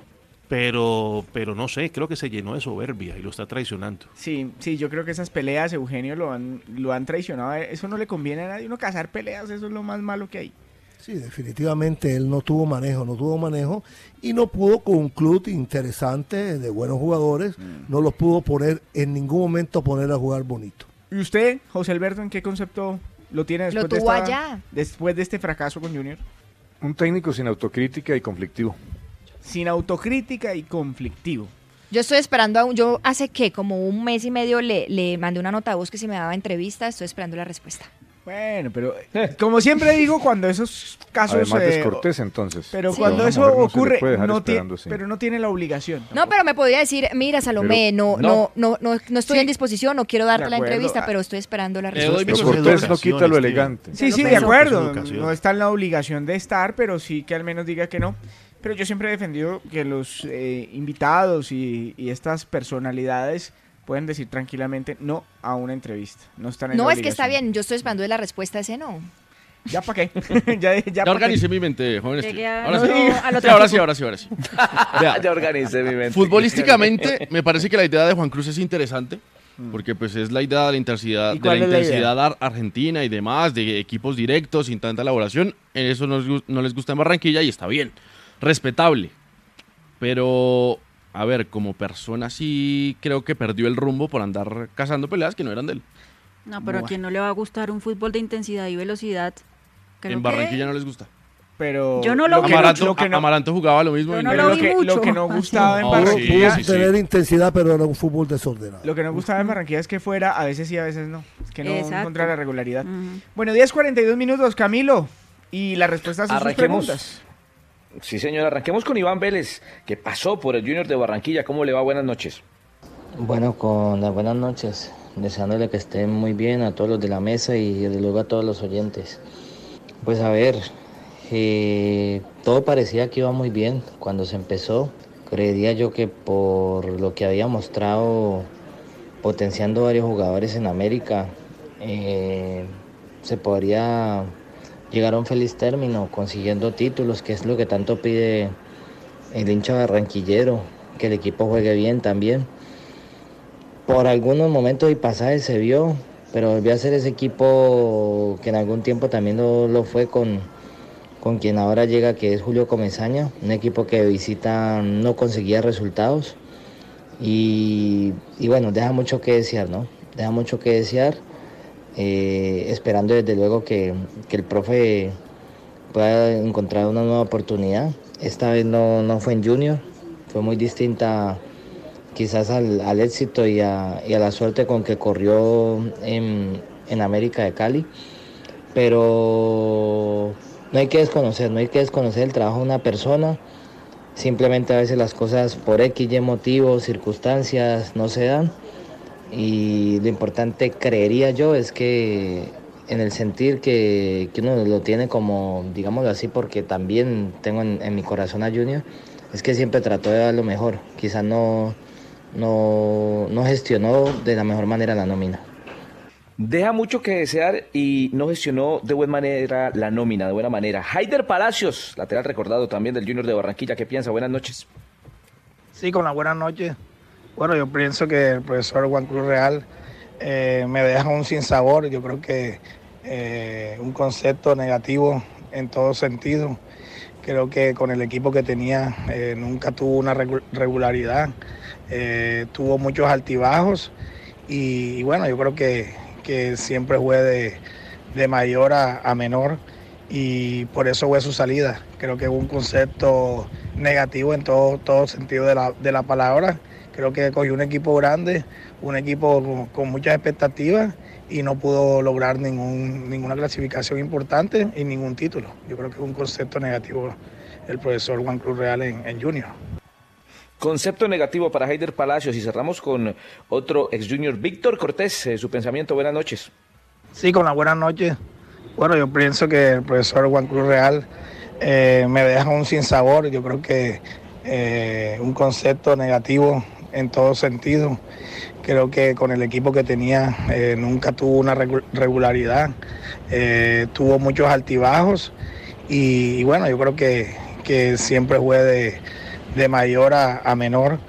Pero, pero no sé, creo que se llenó de soberbia y lo está traicionando. sí, sí, yo creo que esas peleas, Eugenio, lo han, lo han traicionado. Eso no le conviene a nadie. Uno cazar peleas, eso es lo más malo que hay. Sí, definitivamente él no tuvo manejo, no tuvo manejo y no pudo con un club interesante de buenos jugadores, no los pudo poner en ningún momento poner a jugar bonito. ¿Y usted, José Alberto, en qué concepto lo tiene después, Lo de, tuvo esta- allá. después de este fracaso con Junior? Un técnico sin autocrítica y conflictivo. Sin autocrítica y conflictivo. Yo estoy esperando, a un, yo hace que como un mes y medio le, le mandé una nota de voz que si me daba entrevista, estoy esperando la respuesta. Bueno, pero eh, como siempre digo, cuando esos casos... Además, eh, descortés, entonces. Pero Sí. cuando A eso no ocurre, no tiene, sí. pero no tiene la obligación. No, pero me podía decir, mira Salomé, no, no, no, no, no estoy Sí. en disposición, no quiero darte la entrevista, Ah. pero estoy esperando la respuesta. cortés no quita lo elegante. Sí, sí, de acuerdo. No está en la obligación de estar, pero sí que al menos diga que no. Pero yo siempre he defendido que los eh, invitados y, y estas personalidades pueden decir tranquilamente no a una entrevista. No están en No, la es que está bien, yo estoy esperando la respuesta a ese no. ¿Ya para qué? ya, ya, Ya pa' organicé mi mente, jóvenes. Ahora no, sí. ahora sí, ahora sí, ahora sí. Vea, ya organicé mi mente. Futbolísticamente, me parece que la idea de Juan Cruz es interesante. Porque pues es la idea de la intensidad, ¿Y de la la intensidad ar- argentina y demás, de equipos directos, sin tanta elaboración. Eso no les, gu- no les gusta en Barranquilla y está bien. Respetable. Pero, a ver, como persona sí creo que perdió el rumbo por andar cazando peleas que no eran de él. No, pero a quien no le va a gustar un fútbol de intensidad y velocidad. Creo en que- Barranquilla no les gusta. Pero Yo no lo Amaranto, mucho. lo que no- Amaranto jugaba lo mismo. No lo que, lo que no Ah, gustaba en. Pudo, Barranquilla... pudo sí, sí. tener intensidad, pero era un fútbol desordenado. Lo que no gustaba en Barranquilla es que fuera, a veces sí, a veces no. Es que no Exacto. encontraba la regularidad. Ujú. Bueno, 10.42 minutos, Camilo. Y las respuestas a sus preguntas. Sí, señor, arranquemos con Iván Vélez, que pasó por el Junior de Barranquilla. ¿Cómo le va? Buenas noches. Bueno, con las buenas noches, deseándole que estén muy bien a todos los de la mesa y luego a todos los oyentes. Pues a ver, eh, todo parecía que iba muy bien cuando se empezó. Creería yo que por lo que había mostrado potenciando varios jugadores en América, eh, se podría llegar a un feliz término consiguiendo títulos, que es lo que tanto pide el hincha barranquillero, que el equipo juegue bien también. Por algunos momentos y pasajes se vio, pero volvió a ser ese equipo que en algún tiempo también lo, lo fue con, con quien ahora llega, que es Julio Comesaña, un equipo que visita no conseguía resultados. Y, y bueno, deja mucho que desear, ¿no? Deja mucho que desear, eh, esperando desde luego que, que el profe pueda encontrar una nueva oportunidad. Esta vez no, no fue en Junior, fue muy distinta quizás al, al éxito y a, la suerte con que corrió en, en América de Cali. Pero no hay que desconocer, no hay que desconocer el trabajo de una persona. Simplemente a veces las cosas por X y motivos, circunstancias no se dan. Y lo importante, creería yo, es que en el sentir que, que uno lo tiene como, digámoslo así, porque también tengo en, en mi corazón a Junior, es que siempre trató de dar lo mejor. Quizás no, no, no gestionó de la mejor manera la nómina. Deja mucho que desear y no gestionó de buena manera la nómina, de buena manera. Haider Palacios, lateral recordado también del Junior de Barranquilla. ¿Qué piensa? Buenas noches. Sí, con la buenas noches. Bueno, yo pienso que el profesor Juan Cruz Real eh, me deja un sinsabor. Yo creo que eh, un concepto negativo en todo sentido. Creo que con el equipo que tenía eh, nunca tuvo una regu- regularidad. tuvo muchos altibajos y, y bueno, yo creo que, que siempre fue de, de mayor a, a menor y por eso fue su salida. Creo que hubo un concepto negativo en todo, todo sentido de la, de la palabra. Creo que cogió un equipo grande, un equipo con, muchas expectativas y no pudo lograr ningún, ninguna clasificación importante y ningún título. Yo creo que es un concepto negativo el profesor Juan Cruz Real en, en Junior. Concepto negativo para Heider Palacios y cerramos con otro ex junior, Víctor Cortés, eh, su pensamiento, buenas noches. Sí, con las buenas noches. Bueno, yo pienso que el profesor Juan Cruz Real eh, me deja un sinsabor. Yo creo que eh, un concepto negativo en todo sentido. Creo que con el equipo que tenía eh, nunca tuvo una regu- regularidad. Eh, tuvo muchos altibajos y, bueno, yo creo que, que siempre fue de, de mayor a, a menor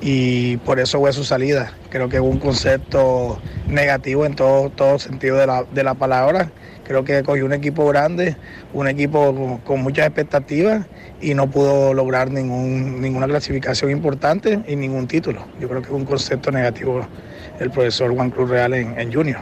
y por eso fue su salida. Creo que hubo un concepto negativo en todo, todo sentido de la, de la palabra. Creo que cogió un equipo grande, un equipo con muchas expectativas y no pudo lograr ningún, ninguna clasificación importante y ningún título. Yo creo que es un concepto negativo el profesor Juan Cruz Real en, en Junior.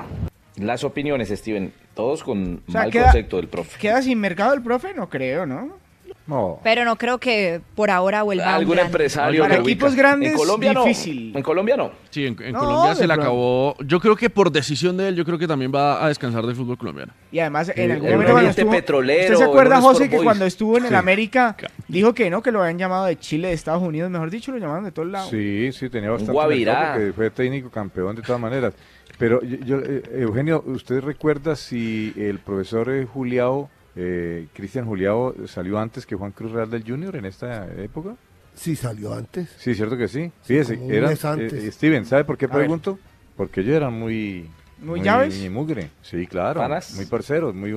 Las opiniones, Steven, todos con O sea, mal queda- concepto del profe. ¿Queda sin mercado el profe? No creo, ¿no? No. Pero no creo que por ahora vuelva a Algún grande. empresario Para equipos grandes, en Colombia difícil. no. En Colombia no. Sí, en, en No, Colombia se le acabó. Yo creo que por decisión de él, yo creo que también va a descansar del fútbol colombiano. Y además, en Sí, algún el momento estuvo... petrolero, ¿Usted se acuerda, en José, que Boys? cuando estuvo en el. América dijo que no, que lo habían llamado de Chile, de Estados Unidos, mejor dicho, lo llamaban de todos lados? Sí, sí, tenía bastante Guavirá. porque fue técnico campeón de todas maneras. Pero yo, yo, eh, Eugenio, ¿usted recuerda si el profesor eh, Juliao, eh, Cristian Juliao, salió antes que Juan Cruz Real del Junior en esta época? Sí, salió antes. Sí, cierto que sí. Fíjese, mes antes. eh, Steven, ¿sabe por qué A ver. pregunto? Porque ellos eran muy... ¿Muy llaves? ñe mugre. Sí, claro. ¿Panas? Muy parceros, muy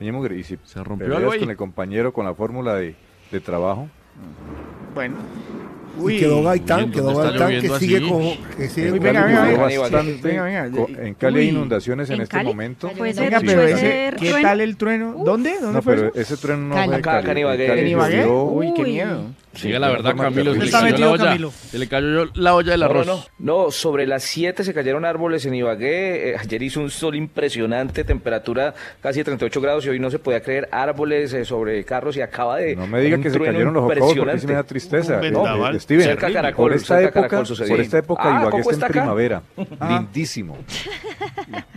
ñe mugre. Y si Se rompió algo ahí. con el compañero con la fórmula de, de trabajo... Bueno. Y quedó Gaitán, ¿y quedó Gaitán que sigue así? con... Que sigue Uy, venga, venga, venga. Bastante- Venga, En Cali hay Uy. inundaciones en, ¿En este Cali? momento. Puede ser, Venga, Sí. pero puede ese, ser ¿qué trueno. tal el trueno? ¿Dónde? ¿Dónde No, fue pero eso? ese tren no Cali. fue de Cali. acá Cali Uy, qué Uy. Diga la verdad, Camilo. Se le. Está cayó la metido, olla. Camilo. Se le cayó la olla del No, arroz. no, no. No, sobre las 7 se cayeron árboles en Ibagué. Eh, ayer hizo un sol impresionante, temperatura casi de 38 grados y hoy no se podía creer árboles eh, sobre carros y acaba de. No me diga un que se cayeron los ocovos porque sí me da impresionante. tristeza. Eh, eh, Steven, Cerca Caracol, por esta cerca época, Caracol sucedió. por esta época Ah, Ibagué está está en acá. primavera. Lindísimo.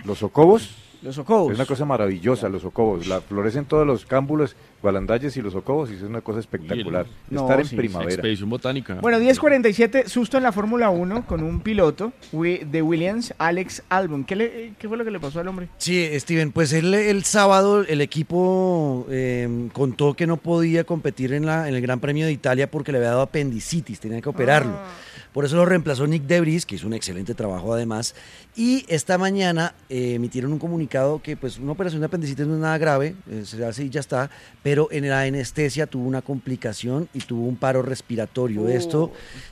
Los ocovos Los socobos. es una cosa maravillosa, los ocovos. La, florecen todos los cámbulos, balandalles y los ocovos y es una cosa espectacular. Estar en sí, primavera. Expedición botánica. Bueno, 10.47, susto en la Fórmula 1 con un piloto de Williams, Alex Albon. ¿Qué, le- ¿Qué fue lo que le pasó al hombre? Sí, Steven, pues él, el sábado el equipo eh, contó que no podía competir en, la, en el Gran Premio de Italia porque le había dado apendicitis, tenía que operarlo. Por eso lo reemplazó Nick Debris, que hizo un excelente trabajo además. Y esta mañana eh, emitieron un comunicado que pues una operación de apendicitis no es nada grave, eh, se hace y ya está, pero en la anestesia tuvo una complicación y tuvo un paro respiratorio. Esto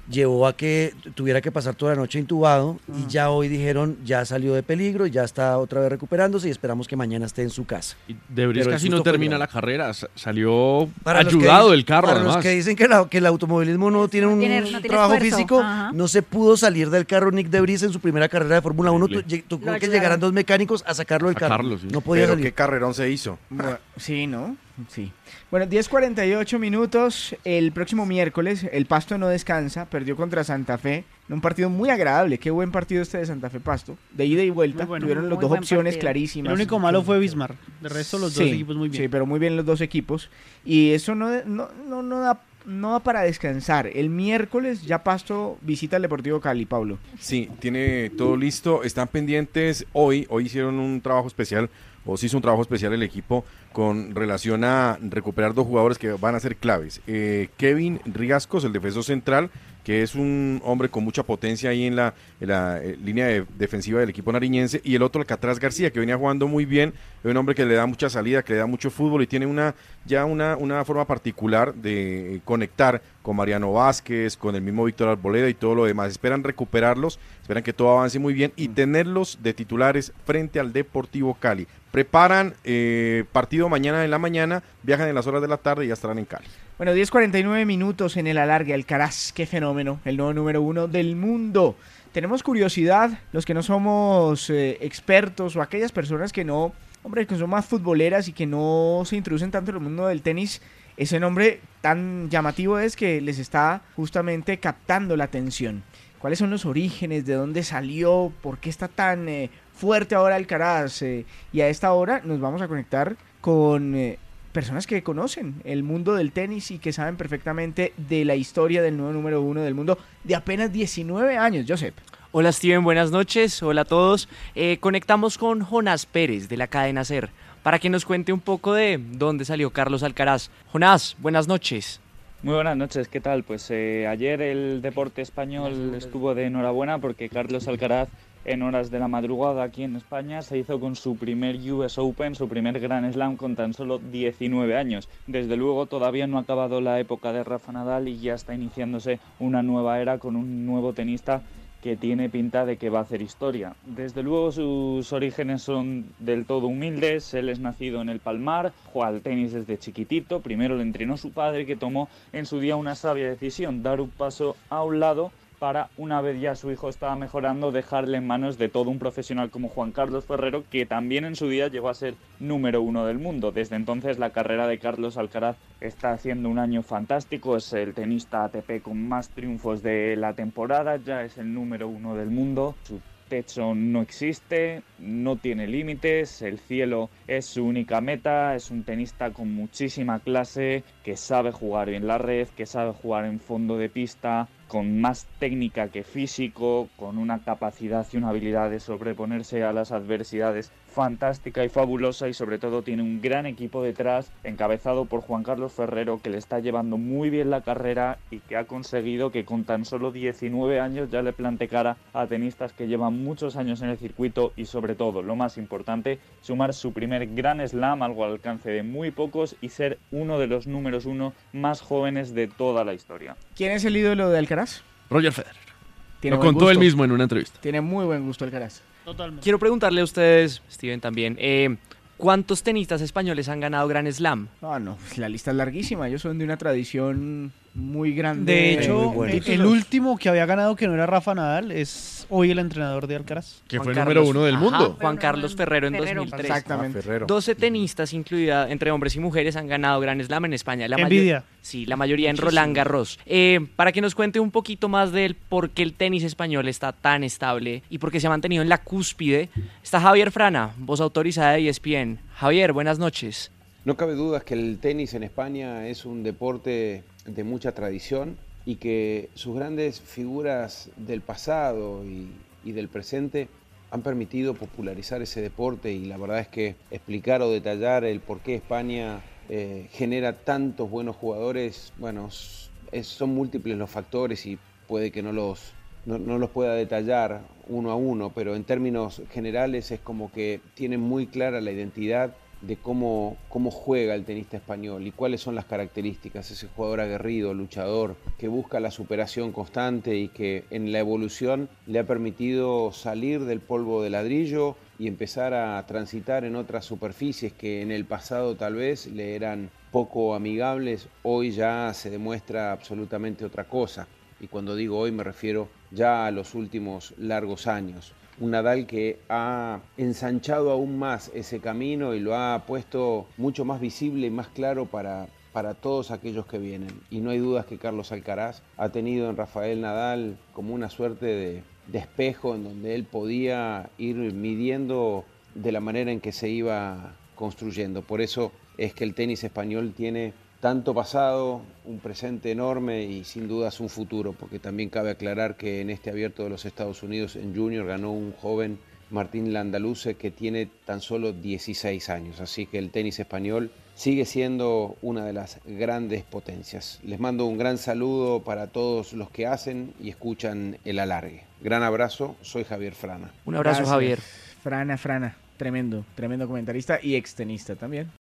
llevó a que tuviera que pasar toda la noche intubado y ya hoy dijeron ya salió de peligro, ya está otra vez recuperándose y esperamos que mañana esté en su casa. De Vries Pero el casi no termina la carrera. sa- Salió Para que ayudado dicen- del carro, Para además. los que dicen que, la- que el automovilismo no tiene un tiene- no tiene trabajo esfuerzo, físico, ajá. no se pudo salir del carro Nick Debris en su primera carrera de Fórmula 1. Tu- Increíble. lle- Tuvo Lo que llegaran dos mecánicos a sacarlo del carro. Sí. No podía Pero salir. qué carrerón se hizo. Bueno, sí, ¿no? Sí. Bueno, 10.48 minutos. El próximo miércoles, el Pasto no descansa. Perdió contra Santa Fe. En un partido muy agradable. Qué buen partido este de Santa Fe Pasto. De ida y vuelta. Bueno, Tuvieron las dos opciones partido. clarísimas. El único malo fue Bismarck. De resto, los dos equipos muy bien. Sí, pero muy bien los dos equipos. Y eso no, no, no, no da, no para descansar. El miércoles ya Pasto visita el Deportivo Cali, Pablo. Sí, tiene todo listo. Están pendientes hoy. Hoy hicieron un trabajo especial, o se hizo un trabajo especial el equipo con relación a recuperar dos jugadores que van a ser claves. Eh, Kevin Rigascos, el defensor central, que es un hombre con mucha potencia ahí en la, en la, eh, línea de- defensiva del equipo nariñense, y el otro, Alcatraz García, que venía jugando muy bien, es un hombre que le da mucha salida, que le da mucho fútbol y tiene una ya una, una forma particular de eh, conectar con Mariano Vázquez, con el mismo Víctor Arboleda y todo lo demás. Esperan recuperarlos, esperan que todo avance muy bien y tenerlos de titulares frente al Deportivo Cali. Preparan eh, mañana en la mañana, viajan en las horas de la tarde y ya estarán en Cali. Bueno, 10.49 minutos en el alargue. Alcaraz, qué fenómeno. fenómeno, el nuevo número uno del mundo. Tenemos curiosidad, los que no somos eh, expertos o aquellas personas que no, hombre, que son más futboleras y que no se introducen tanto en el mundo del tenis, ese nombre tan llamativo es que les está justamente captando la atención. ¿Cuáles son los orígenes? ¿De dónde salió? ¿Por qué está tan eh, fuerte ahora Alcaraz? Eh, y a esta hora nos vamos a conectar con eh, personas que conocen el mundo del tenis y que saben perfectamente de la historia del nuevo número uno del mundo de apenas 19 años, Joseph. Hola Steven, buenas noches. Hola a todos. Eh, conectamos con Jonás Pérez de la cadena Ser para que nos cuente un poco de dónde salió Carlos Alcaraz. Jonás, buenas noches. Muy buenas noches, ¿qué tal? Pues eh, ayer el deporte español estuvo de enhorabuena porque Carlos Alcaraz en horas de la madrugada aquí en España se hizo con su primer US Open, su primer Grand Slam con tan solo 19 años. Desde luego todavía no ha acabado la época de Rafa Nadal y ya está iniciándose una nueva era con un nuevo tenista que tiene pinta de que va a hacer historia. Desde luego sus orígenes son del todo humildes, él es nacido en el Palmar, juega al tenis desde chiquitito, primero le entrenó su padre que tomó en su día una sabia decisión, dar un paso a un lado para, una vez ya su hijo estaba mejorando, dejarle en manos de todo un profesional como Juan Carlos Ferrero, que también en su día llegó a ser número uno del mundo. Desde entonces la carrera de Carlos Alcaraz está haciendo un año fantástico, es el tenista ATP con más triunfos de la temporada, ya es el número uno del mundo. Su techo no existe, no tiene límites, el cielo es su única meta, es un tenista con muchísima clase, que sabe jugar bien la red, que sabe jugar en fondo de pista, con más técnica que físico, con una capacidad y una habilidad de sobreponerse a las adversidades fantástica y fabulosa y sobre todo tiene un gran equipo detrás encabezado por Juan Carlos Ferrero que le está llevando muy bien la carrera y que ha conseguido que con tan solo 19 años ya le plante cara a tenistas que llevan muchos años en el circuito y sobre todo, lo más importante, sumar su primer gran slam, algo al alcance de muy pocos y ser uno de los números uno más jóvenes de toda la historia. ¿Quién es el ídolo de Alcaraz? Roger Federer. Tiene Lo buen contó él gusto. mismo en una entrevista. Tiene muy buen gusto Alcaraz. Quiero preguntarle a ustedes, Steven también, eh, ¿cuántos tenistas españoles han ganado Grand Slam? No, no, la lista es larguísima. Ellos son de una tradición muy grande. De hecho, el, el último que había ganado que no era Rafa Nadal es hoy el entrenador de Alcaraz. Que fue el Carlos- número uno del Ajá, mundo. Juan Carlos Ferrero en Ferrero. 2003. Exactamente. Ah, Ferrero. 12 tenistas, incluida entre hombres y mujeres, han ganado Grand Slam en España. La envidia. Sí, la mayoría en Roland Garros. Eh, para que nos cuente un poquito más de él, por qué el tenis español está tan estable y por qué se ha mantenido en la cúspide, está Javier Frana, voz autorizada de ESPN. Javier, buenas noches. No cabe duda que el tenis en España es un deporte de mucha tradición y que sus grandes figuras del pasado y, del presente han permitido popularizar ese deporte y la verdad es que explicar o detallar el por qué España eh, genera tantos buenos jugadores, bueno, son múltiples los factores y puede que no los, no, no los pueda detallar uno a uno, pero en términos generales es como que tienen muy clara la identidad de cómo, cómo juega el tenista español y cuáles son las características. Ese jugador aguerrido, luchador, que busca la superación constante y que en la evolución le ha permitido salir del polvo de ladrillo y empezar a transitar en otras superficies que en el pasado tal vez le eran poco amigables, hoy ya se demuestra absolutamente otra cosa. Y cuando digo hoy me refiero ya a los últimos largos años un Nadal que ha ensanchado aún más ese camino y lo ha puesto mucho más visible y más claro para, para todos aquellos que vienen. Y no hay dudas que Carlos Alcaraz ha tenido en Rafael Nadal como una suerte de, de espejo en donde él podía ir midiendo de la manera en que se iba construyendo. Por eso es que el tenis español tiene tanto pasado, un presente enorme y sin dudas un futuro, porque también cabe aclarar que en este abierto de los Estados Unidos en Junior ganó un joven Martín Landaluce que tiene tan solo 16 años, así que el tenis español sigue siendo una de las grandes potencias. Les mando un gran saludo para todos los que hacen y escuchan el alargue. Gran abrazo, soy Javier Frana. Un abrazo, Gracias. Javier. Frana, Frana. Tremendo, tremendo comentarista y extenista también.